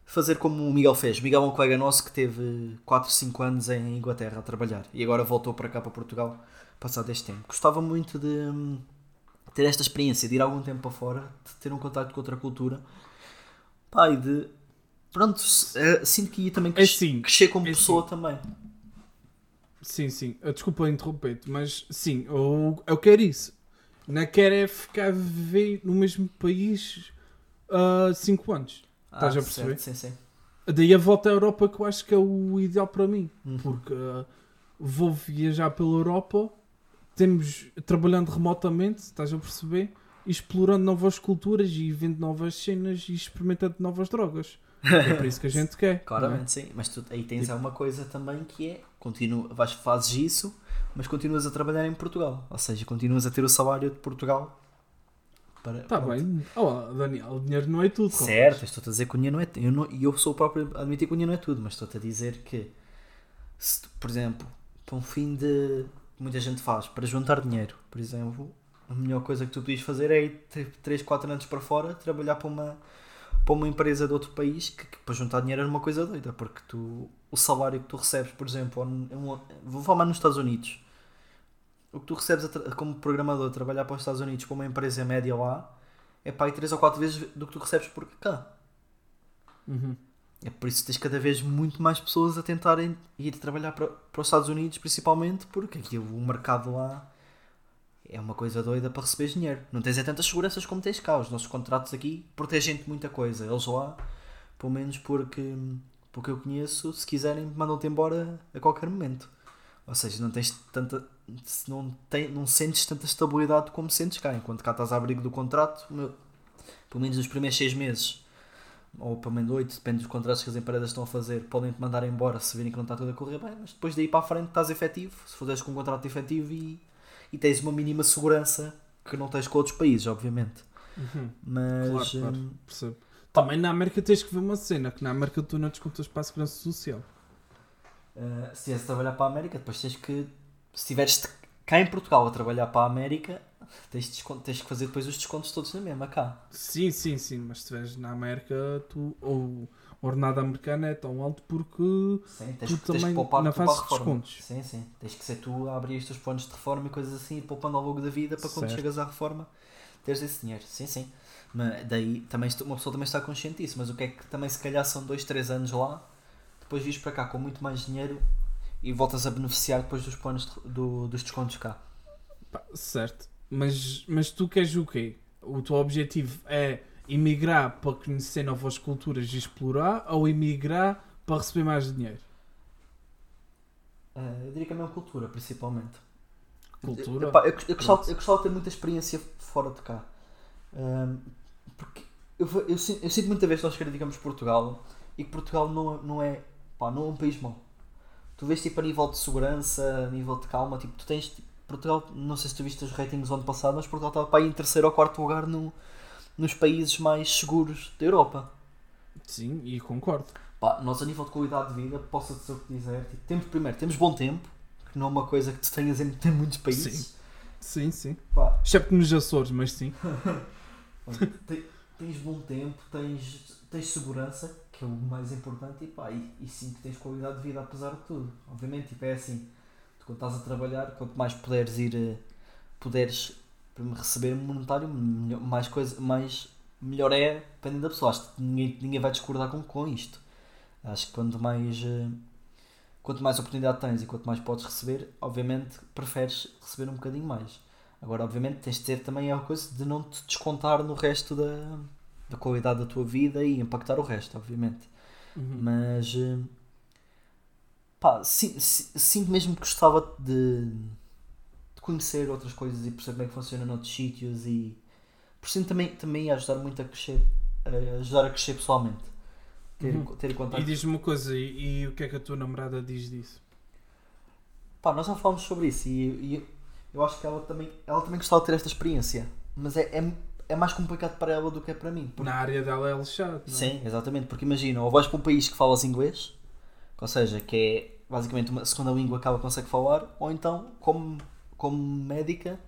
fazer como o Miguel fez. Miguel é um colega nosso que teve 4, 5 anos em Inglaterra a trabalhar e agora voltou para cá, para Portugal, passado este tempo. Gostava muito de hum, ter esta experiência, de ir algum tempo para fora, de ter um contato com outra cultura. Pá, e de. Pronto, eh, sinto que ia também É cres- sim, crescer como é pessoa também. Sim, sim. Uh, Desculpa interromper-te, mas sim, eu, eu quero isso. Não quero é ficar a viver no mesmo país há 5 anos. Estás a perceber? Ah, certo, sim, sim. Daí a volta à Europa que eu acho que é o ideal para mim. Uhum. Porque uh, vou viajar pela Europa, temos trabalhando remotamente, estás a perceber? Explorando novas culturas e vendo novas cenas e experimentando novas drogas. É por isso que a gente quer. é? Claramente sim, mas tu aí tens uma coisa também que é, continua, vais, fazes isso, mas continuas a trabalhar em Portugal, ou seja, continuas a ter o salário de Portugal. Para, Está pronto. bem. Olá, Daniel, o dinheiro não é tudo. Certo, eu estou a dizer que o dinheiro não é eu não- E eu, sou o próprio a admitir que o dinheiro não é tudo, mas estou-te a dizer que, se por exemplo, para um fim de. Muita gente faz, para juntar dinheiro, por exemplo, a melhor coisa que tu podias fazer é ir 3, 4 anos para fora, trabalhar para uma, para uma empresa de outro país, que, que para juntar dinheiro era uma coisa doida, porque tu, o salário que tu recebes, por exemplo, em um- vou falar nos Estados Unidos, o que tu recebes como programador trabalhar para os Estados Unidos para uma empresa média lá é para aí 3 ou 4 vezes do que tu recebes por cá. Uhum. É por isso que tens cada vez muito mais pessoas a tentarem ir trabalhar para, para os Estados Unidos, principalmente porque aqui o mercado lá é uma coisa doida para receber dinheiro. Não tens é tantas seguranças como tens cá. Os nossos contratos aqui protegem-te muita coisa. Eles lá Pelo menos porque, porque eu conheço, se quiserem, mandam-te embora a qualquer momento. Ou seja, não tens tanta. Não, tem, não sentes tanta estabilidade como sentes cá. Enquanto cá estás a abrigo do contrato, meu, pelo menos nos primeiros seis meses, ou pelo menos oito, depende dos contratos que as empresas estão a fazer, podem-te mandar embora se virem que não está tudo a correr bem, mas depois daí para a frente estás efetivo, se fizeres com um contrato efetivo e, e tens uma mínima segurança que não tens com outros países, obviamente. Uhum. Mas Claro, claro. hum, Percebo. Também na América tens que ver uma cena, que na América tu não descontas para a segurança social. Uh, se és a trabalhar para a América, depois tens que. Se estiveres cá em Portugal a trabalhar para a América, tens, desconto, tens que fazer depois os descontos todos na mesma cá. Sim, sim, sim, mas se estiveres na América, tu, ou o ordenado americano é tão alto porque Sim, tens, Tu tens também na a fase de descontos. Sim, sim. Tens que ser tu a abrir os teus planos de reforma e coisas assim, e poupando ao longo da vida para quando Certo. chegas à reforma teres esse dinheiro. Sim, sim. Mas daí também uma pessoa também está consciente disso, mas o que é que também se calhar são 2, 3 anos lá, depois vires para cá com muito mais dinheiro e voltas a beneficiar depois dos planos de- do- dos descontos cá. Pá, certo. Mas, mas tu queres o quê? O teu objetivo é emigrar para conhecer novas culturas e explorar ou emigrar para receber mais dinheiro? Ah, eu diria que é a mesma cultura, principalmente. Cultura? Eu, eu, gostava, Pronto. eu gostava de ter muita experiência fora de cá. Ahm, porque eu, eu, sinto, eu sinto muita vez que nós criticamos Portugal e que Portugal não, é- não, é, pá, não é um país mau. Tu vês tipo a nível de segurança, a nível de calma, tipo, tu tens tipo, Portugal, não sei se tu viste os ratings do ano passado, mas Portugal estava para aí em terceiro ou quarto lugar no, nos países mais seguros da Europa. Sim, e concordo. Pá, nós a nível de qualidade de vida, posso dizer o que dizer, tipo, temos primeiro, temos bom tempo, que não é uma coisa que tu tenhas em, em muitos países. Sim, sim. Pá, Excepto nos Açores, mas sim. Te- tens bom tempo, tens, tens segurança, que é o mais importante, e, pá, e, e sim que tens qualidade de vida apesar de tudo. Obviamente, tipo, é assim, tu quando estás a trabalhar, quanto mais puderes ir, eh, puderes receber monetário, melhor- mais coisa, mais melhor é, dependendo da pessoa. Acho que ninguém, ninguém vai discordar com, com isto. Acho que quanto mais, eh, quanto mais oportunidade tens e quanto mais podes receber, obviamente preferes receber um bocadinho mais. Agora, obviamente, tens de ter também a coisa de não te descontar no resto da, da qualidade da tua vida e impactar o resto, obviamente. Uhum. Mas, eh, pá, si- si- sinto mesmo que gostava de conhecer outras coisas e perceber como é que funciona noutros sítios e por cima também, também ajudar muito a crescer, a ajudar a crescer pessoalmente. Ter, Uhum. ter E contato. diz-me uma coisa, e, e o que é que a tua namorada diz disso? Pá, nós já falámos sobre isso e, e eu acho que ela também, ela também gostava de ter esta experiência, mas é, é, é mais complicado para ela do que é para mim. porque- Na área dela é lixado, não é? Sim, exatamente, porque imagina, ou vais para um país que falas inglês, ou seja, que é basicamente uma segunda língua que ela consegue falar, ou então, como, como médica,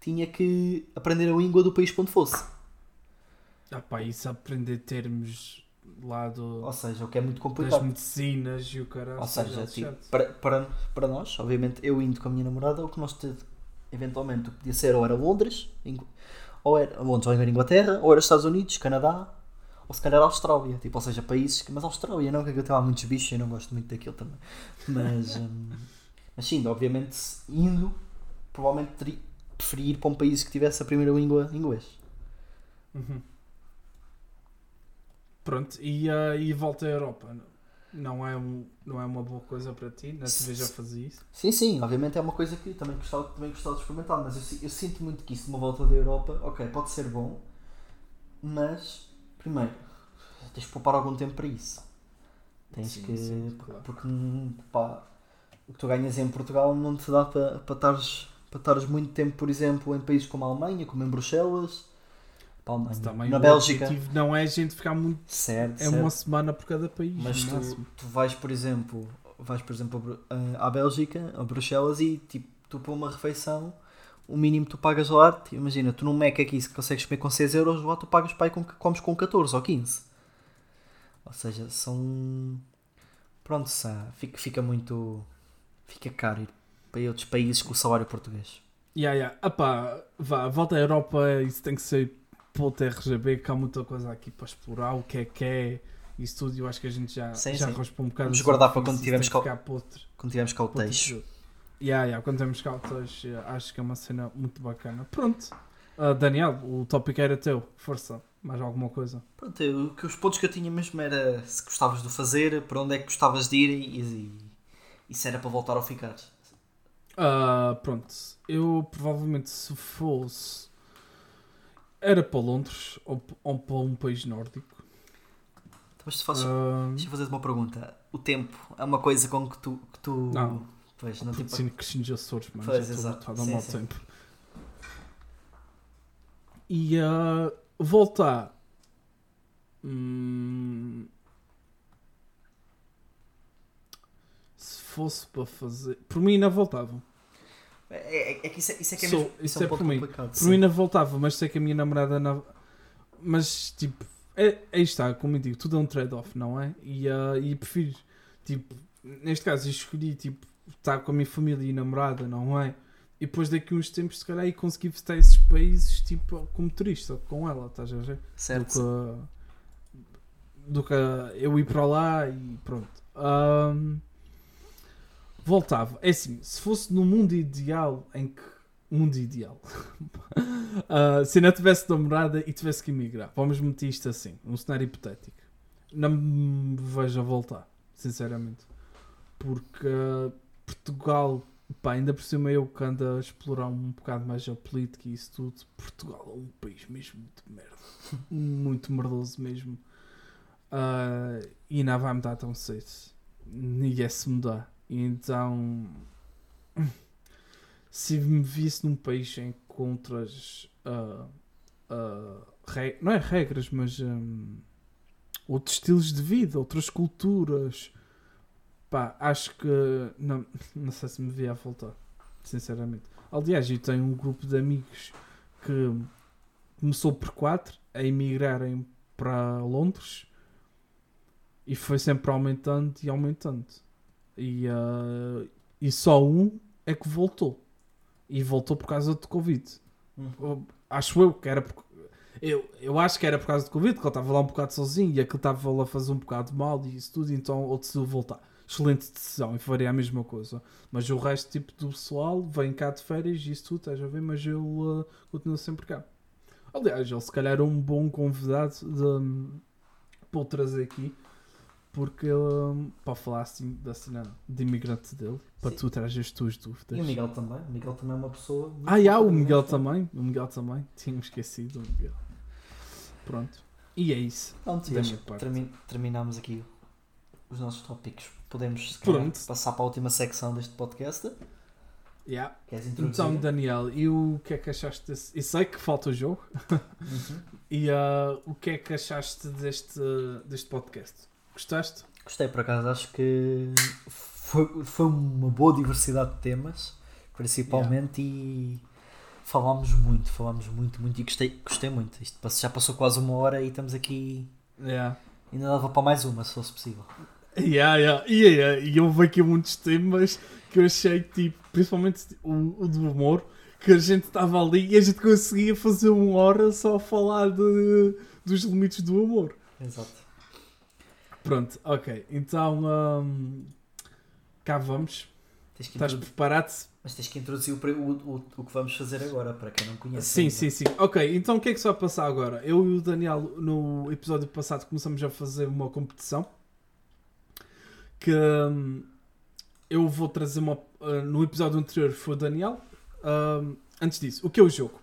tinha que aprender a língua do país para onde fosse. Ah pá, isso aprender termos lá do, Ou seja, o que é muito das complicado. medicinas e o caralho. Ou seja, é tipo, para, para, para nós, obviamente, eu indo com a minha namorada, o que nós te, eventualmente podia ser ou era Londres, ou era Londres, ou era Inglaterra, ou era Estados Unidos, Canadá, ou se calhar Austrália, tipo, ou seja, países, que- mas Austrália não, que eu tenho lá muitos bichos e eu não gosto muito daquilo também. Mas, hum, mas sim, obviamente, indo, provavelmente teria, preferia ir para um país que tivesse a primeira língua inglês. Uhum. Pronto, e, ah, e volta à Europa. Não é, um, não é uma boa coisa para ti? Na TV já fazia isso? Sim, sim, obviamente é uma coisa que também gostava, também gostava de experimentar, mas eu, eu sinto muito que isso de uma volta da Europa, ok, pode ser bom, mas primeiro tens que poupar algum tempo para isso. Tens Sim, que. sim, claro. Porque pá, o que tu ganhas em Portugal não te dá para, para, estares, para estares muito tempo, por exemplo, em países como a Alemanha, como em Bruxelas, Também na o Bélgica. objetivo não é a gente ficar muito. Certo, É certo. uma semana por cada país. Mas tu, tu vais, por exemplo, vais, por exemplo, à Bélgica, a Bruxelas e tipo, tu para uma refeição, o mínimo tu pagas lá, tipo, imagina, tu num Mac aqui se consegues comer com 6 euros, lá tu pagas pai com, comes com 14 ou 15. Ou seja, são. Pronto, fica, fica muito. Fica caro ir para outros países com o salário português. Yeah, yeah. Epá, vá, volta à Europa, isso tem que ser pelo TRGB, que há muita coisa aqui para explorar, o que é que é, isso tudo, eu acho que a gente já, Sim, já sim. um bocado. Vamos guardar para quando tivermos outro- Quando tivermos cá o jogo. Yeah, yeah, quando temos cá o acho que é uma cena muito bacana. Pronto, Ah, Daniel, o tópico era teu, força, Mais alguma coisa? Pronto, eu- que os pontos que eu tinha mesmo era se gostavas de fazer, para onde é que gostavas de ir e, e, e se era para voltar ou ficar. Ah, pronto, eu provavelmente se fosse era para Londres ou, ou para um país nórdico. Então, Mas se Ah, deixa eu fazer-te uma pergunta. O tempo é uma coisa com que tu. Que tu Não. Pois, não sim, Cristina de Açores, mano. Pois, já estou exato. habituado mau sim. tempo. E ah, voltar. Hum, se fosse para fazer. Por mim ainda voltava. É, é- é que isso é, isso é que é Sou- mesmo isso é um é por mim. complicado. Por sim. mim ainda voltava, mas sei que a minha namorada não. Mas tipo, é, aí está, como eu digo, tudo é um trade-off, não é? E, ah, e prefiro, tipo, neste caso, escolhi tipo, estar com a minha família e namorada, não é? E depois daqui uns tempos, se calhar, aí consegui visitar esses países tipo, como turista, com ela, estás a ver? Do Certo. que, do que eu ir para lá e pronto. Ahm, voltava. É assim, se fosse no mundo ideal em que. Mundo ideal. Ah, se ainda tivesse namorada e tivesse que emigrar. Vamos meter isto assim, um cenário hipotético. Não me vejo a voltar, sinceramente. Porque ah, Portugal, pá, ainda por cima eu que ando a explorar um bocado mais a política e isso tudo. Portugal é um país mesmo de merda. Muito merdoso mesmo. Ah, e não vai mudar tão cedo. É se mudar. Então. Se me visse num país em que outras. ah, ah, re- não é regras, mas. hum, outros estilos de vida, outras culturas. Pá, acho que. Não, não sei se me via a voltar. Sinceramente. Aliás, eu tenho um grupo de amigos que começou por quatro a emigrarem para Londres e foi sempre aumentando e aumentando. E, ah, e só um é que voltou. E voltou por causa do Covid. Hum. Acho eu que era por... eu, eu acho que era por causa do Covid, que ele estava lá um bocado sozinho e aquele estava lá a fazer um bocado mal e isso tudo, então ele decidiu voltar. Excelente decisão e faria a mesma coisa. Mas o resto tipo do pessoal vem cá de férias e isso tudo, estás a ver? Mas ele ah, continua sempre cá. Aliás, ele se calhar é um bom convidado de, para o trazer aqui, porque ele, para falar assim da cena de imigrante dele, para Sim. tu trazer as tuas dúvidas. E o Miguel também. O Miguel também é uma pessoa. Ah, já, o Miguel também. O Miguel também. Tínhamos esquecido o Miguel. Pronto. E é isso. Pronto, Da minha parte. termi- terminamos aqui os nossos tópicos. Podemos calhar, passar para a última secção deste podcast. Yeah. Queres introduzir? Então, Daniel, e o que é que achaste desse... Eu sei que falta o jogo. Uhum. E ah, o que é que achaste deste, deste podcast? Gostaste? Gostei por acaso, acho que foi, foi uma boa diversidade de temas, principalmente, e falámos muito, falámos muito, muito, e gostei, gostei muito. Isto já passou quase uma hora e estamos aqui. Yeah. Ainda dava para mais uma, se fosse possível. Yeah, yeah. E, yeah, e houve aqui muitos temas que eu achei, tipo, principalmente o, o do humor, que a gente estava ali e a gente conseguia fazer uma hora só a falar de, dos limites do humor. Exato. Pronto, ok. Então, hum, cá vamos. Tens que Estás introdu- preparado? Mas tens que introduzir o, o, o, que vamos fazer agora, para quem não conhece. Sim, ainda. sim, sim. Ok, então o que é que se vai passar agora? Eu e o Daniel, no episódio passado, começamos a fazer uma competição. Que hum, eu vou trazer uma. uh, no episódio anterior foi o Daniel. Hum, antes disso, o que é o jogo?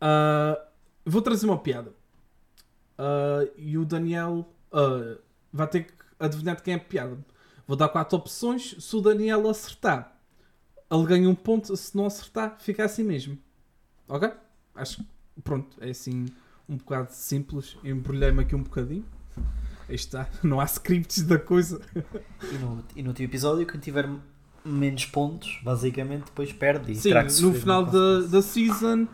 Uh, vou trazer uma piada. Uh, e o Daniel uh, vai ter que adivinhar de quem é a piada. Vou dar quatro opções. Se o Daniel acertar, ele ganha um ponto. Se não acertar, fica assim mesmo. Ok? Acho que pronto, é assim um bocado simples. Embrulhei-me aqui um bocadinho. Aí está. Não há scripts da coisa. E no, e no teu episódio, quem tiver menos pontos, basicamente, depois perde. E Sim, no final da, da season,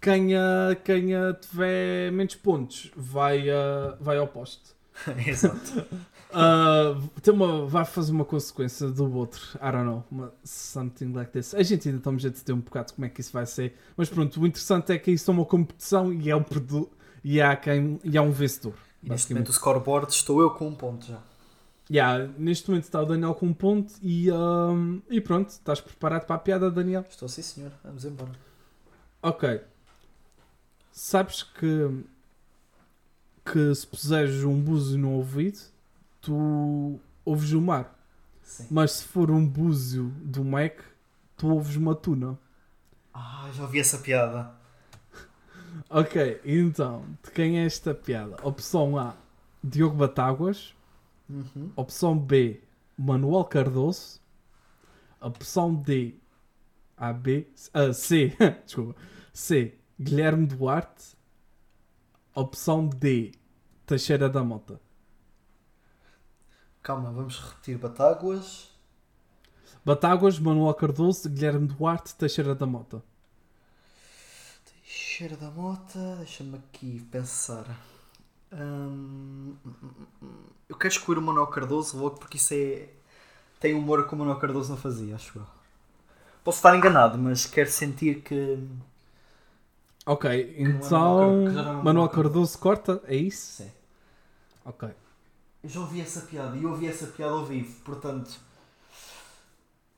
quem, ah, quem ah, tiver menos pontos vai, ah, vai ao poste. Exato. Ah, tem uma, vai fazer uma consequência do outro. I don't know. Uma, something like this. A gente ainda estamos a decidir um bocado como é que isso vai ser. Mas pronto, o interessante é que isso é uma competição e é um produto. E há, quem, e há um vencedor. E neste momento o scoreboard estou eu com um ponto já. Yeah, neste momento está o Daniel com um ponto e, ahm, e pronto, estás preparado para a piada, Daniel? Estou sim senhor, vamos embora. Ok. Sabes que que se puseres um búzio no ouvido, tu ouves o mar. Sim. Mas se for um búzio do Mac, tu ouves uma tuna. Ah, já ouvi essa piada. Ok, então, de quem é esta piada? Opção A, Diogo Batáguas. Uhum. Opção B, Manuel Cardoso. Opção D, A, B, ah, C, desculpa, C, Guilherme Duarte. Opção D, Teixeira da Mota. Calma, vamos repetir Batáguas. Batáguas, Manuel Cardoso, Guilherme Duarte, Teixeira da Mota. Cheira da mota, deixa-me aqui pensar. Hum. eu quero escolher o Manuel Cardoso logo porque isso é. tem humor que o Manuel Cardoso não fazia, acho eu. Posso estar enganado, mas quero sentir que. Ok, então Manuel Cardoso. Corta, é isso? Sim. Ok. Eu já ouvi essa piada e eu ouvi essa piada ao vivo, portanto.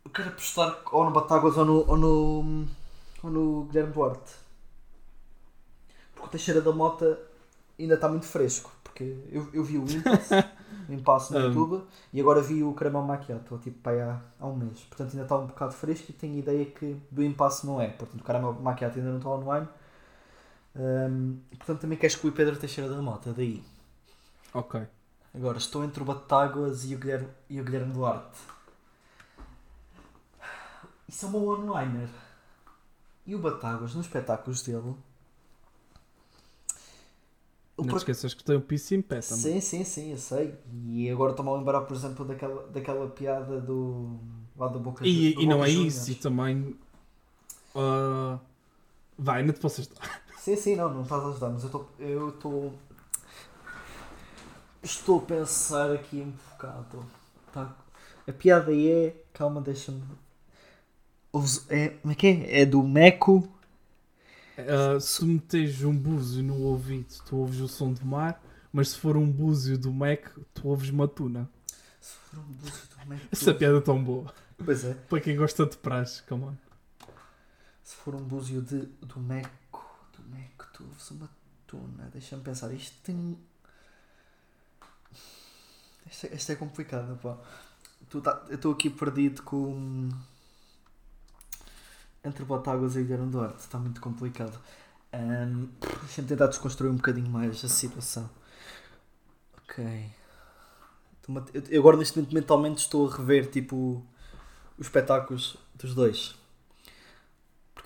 Eu quero apostar ou no Batáguas ou no, ou no, ou no Guilherme Duarte. Porque o Teixeira da Mota ainda está muito fresco. Porque eu, eu vi o Impasse, o Impasse no Um. YouTube e agora vi o Caramel Macchiato, tipo pai, há, há um mês. Portanto ainda está um bocado fresco e tenho ideia que do Impasse não é. Portanto o Caramel Macchiato ainda não está online. Hum, portanto também quero excluir Pedro Teixeira da Mota, daí. Ok. Agora estou entre o Batáguas e o Guilherme, e o Guilherme Duarte. Isso é uma one-liner. E o Batáguas, nos espetáculos dele. Não te por- esqueças que tem um piso em pé também. Sim, sim, sim, eu sei. E agora estou-me a lembrar, por exemplo, daquela, daquela piada do. lá da boca E, do e não Boca é Juniors. isso, e também. ah, vai, não te posso ajudar. Sim, sim, não, não estás a ajudar, mas eu estou. Eu estou. Estou a pensar aqui um bocado. Tá. A piada aí é. Calma, deixa-me. Ouves- É, como é que é? É do Meco. Ah, se meteres um búzio no ouvido, tu ouves o som do mar, mas se for um búzio do Mac, tu ouves uma tuna. Se for um búzio do Meco. Essa piada é tão boa. Pois é. Para quem gosta de praxe, come on. Se for um búzio de, do Meco. Do Meco, tu ouves uma tuna. Deixa-me pensar. Isto tem. Esta, esta é complicada, pá. Tu tá, eu estou aqui perdido com. Entre Botáguas e Guilherme Duarte. Está muito complicado. Ahm, Deixa-me tentar desconstruir um bocadinho mais a situação. Ok. Eu- Eu agora neste momento mentalmente estou a rever tipo os espetáculos dos dois.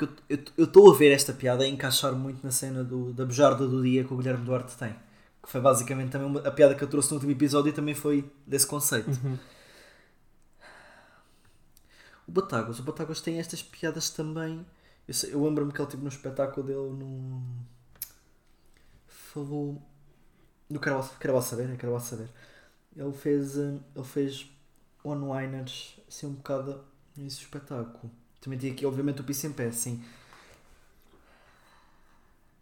Porque eu- eu eu estou a ver esta piada a encaixar muito na cena do, da bujarda do dia que o Guilherme Duarte tem. Que foi basicamente também uma- a piada que eu trouxe no último episódio e também foi desse conceito. Uhum. O Batáguas, o Batáguas tem estas piadas também. Eu, eu lembro-me que ele teve no espetáculo dele no. Falou. No Lá Saber, é Quero Lá Saber. Ele fez, hum, ele fez one-liners assim um bocado nesse espetáculo. Também tinha aqui, obviamente, o Piso em Pé, sim.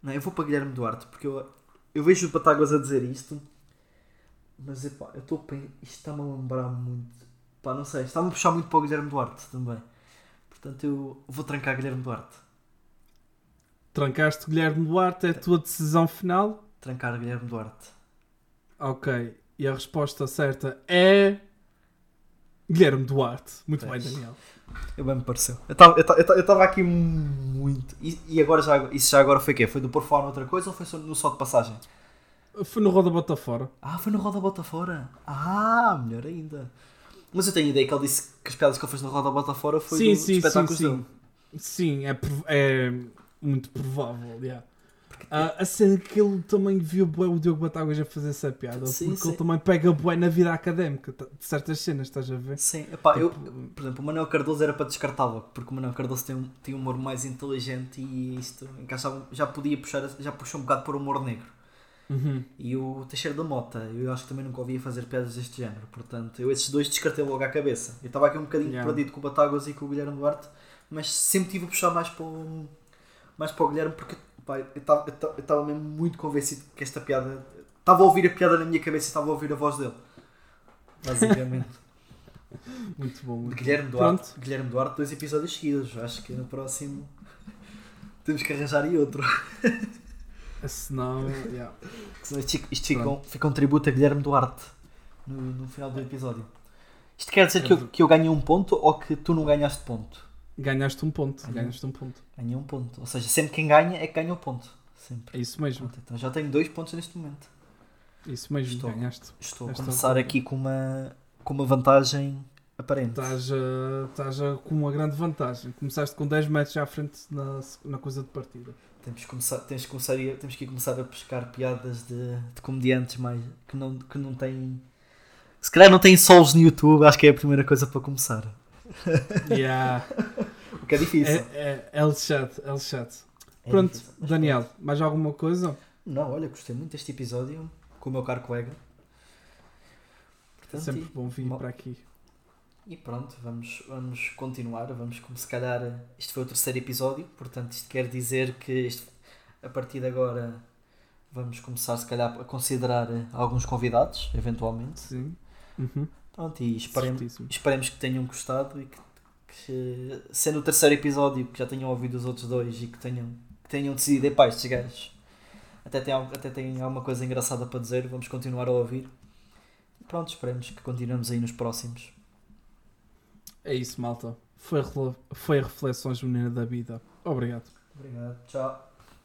Não, eu vou para Guilherme Duarte porque eu, eu vejo o Batáguas a dizer isto, mas epá, eu estou a pen- isto está-me a lembrar muito. Pá, não sei, está-me a puxar muito para o Guilherme Duarte também. Portanto, eu vou trancar Guilherme Duarte. Trancaste Guilherme Duarte, é a tua decisão final. Trancar Guilherme Duarte. Ok. E a resposta certa é. Guilherme Duarte. Muito bem, Daniel. Eu bem me pareceu. Eu estava aqui muito. E, e agora já, isso já agora foi o quê? Foi do por fora outra coisa ou foi só no só de passagem? Foi no Roda Bota Fora. Ah, foi no Roda Bota Fora. Ah, melhor ainda. Mas eu tenho ideia que ele disse que as piadas que ele fez no Roda Bota Fora foi sim, do, sim, dos espetáculos sim, dele. sim. Sim, é, é muito provável. yeah. Ah, a cena que ele também viu bué o Diogo Batáguas a fazer essa piada. Sim, porque sim. ele também pega bué na vida académica tá- de certas cenas, estás a ver? Sim, epá, eu, Tipo- por exemplo, o Manuel Cardoso era para descartá-lo, porque o Manuel Cardoso tem um, tem um humor mais inteligente e isto encaixava, já podia puxar, já puxou um bocado para o humor negro. Uhum. E o Teixeira da Mota, eu acho que também nunca ouvia fazer piadas deste género, portanto, eu esses dois descartei logo à cabeça. Eu estava aqui um bocadinho Yeah. perdido com o Batáguas e com o Guilherme Duarte, mas sempre tive a puxar mais para o, mais para o Guilherme, porque pá, eu estava- mesmo muito convencido que esta piada. Estava a ouvir a piada na minha cabeça e estava a ouvir a voz dele. Basicamente. Muito bom. Muito Guilherme bom. Duarte, Pronto. Guilherme Duarte, dois episódios seguidos. Acho que no próximo temos que arranjar aí outro. Senão, yeah. Senão Isto, fica- isto fica, um, fica um tributo a Guilherme Duarte no, no final do episódio. Isto quer dizer que eu, que eu ganhei um ponto ou que tu não ganhaste ponto? ganhaste um ponto. Uhum. Ganhaste um ponto. Ganhei um ponto. Ou seja, sempre quem ganha é que ganha um ponto. Sempre. É isso mesmo. Pronto, então já tenho dois pontos neste momento. Isso mesmo, Estou. ganhaste. Estou a começar aqui com uma, com uma vantagem aparente. Estás a- estás a- com uma grande vantagem. Começaste com 10 metros à frente na, na coisa de partida. Temos que, começar, temos, que começar a, temos que começar a pescar piadas de, de comediantes mais, que, não, que não têm. Se calhar não têm solos no YouTube, acho que é a primeira coisa para começar. Yeah. É difícil. é, é, é lixado, é lixado. É Pronto, difícil, Daniel, mais alguma coisa? Não, olha, gostei muito deste episódio com o meu caro colega. É Portanto, sempre e- bom vir mo- para aqui. E pronto, vamos, vamos continuar. Vamos, como se calhar, este foi o terceiro episódio, portanto, isto quer dizer que a partir de agora vamos começar, se calhar, a considerar alguns convidados, eventualmente. Sim. Uhum. Pronto, e esperemos, esperemos que tenham gostado e que, que, sendo o terceiro episódio, que já tenham ouvido os outros dois e que tenham, que tenham decidido, epá, estes gajos até têm, até têm alguma coisa engraçada para dizer, vamos continuar a ouvir. E pronto, esperemos que continuemos aí nos próximos. É isso, malta. Foi, foi reflexões menina da vida. Obrigado. Obrigado, tchau.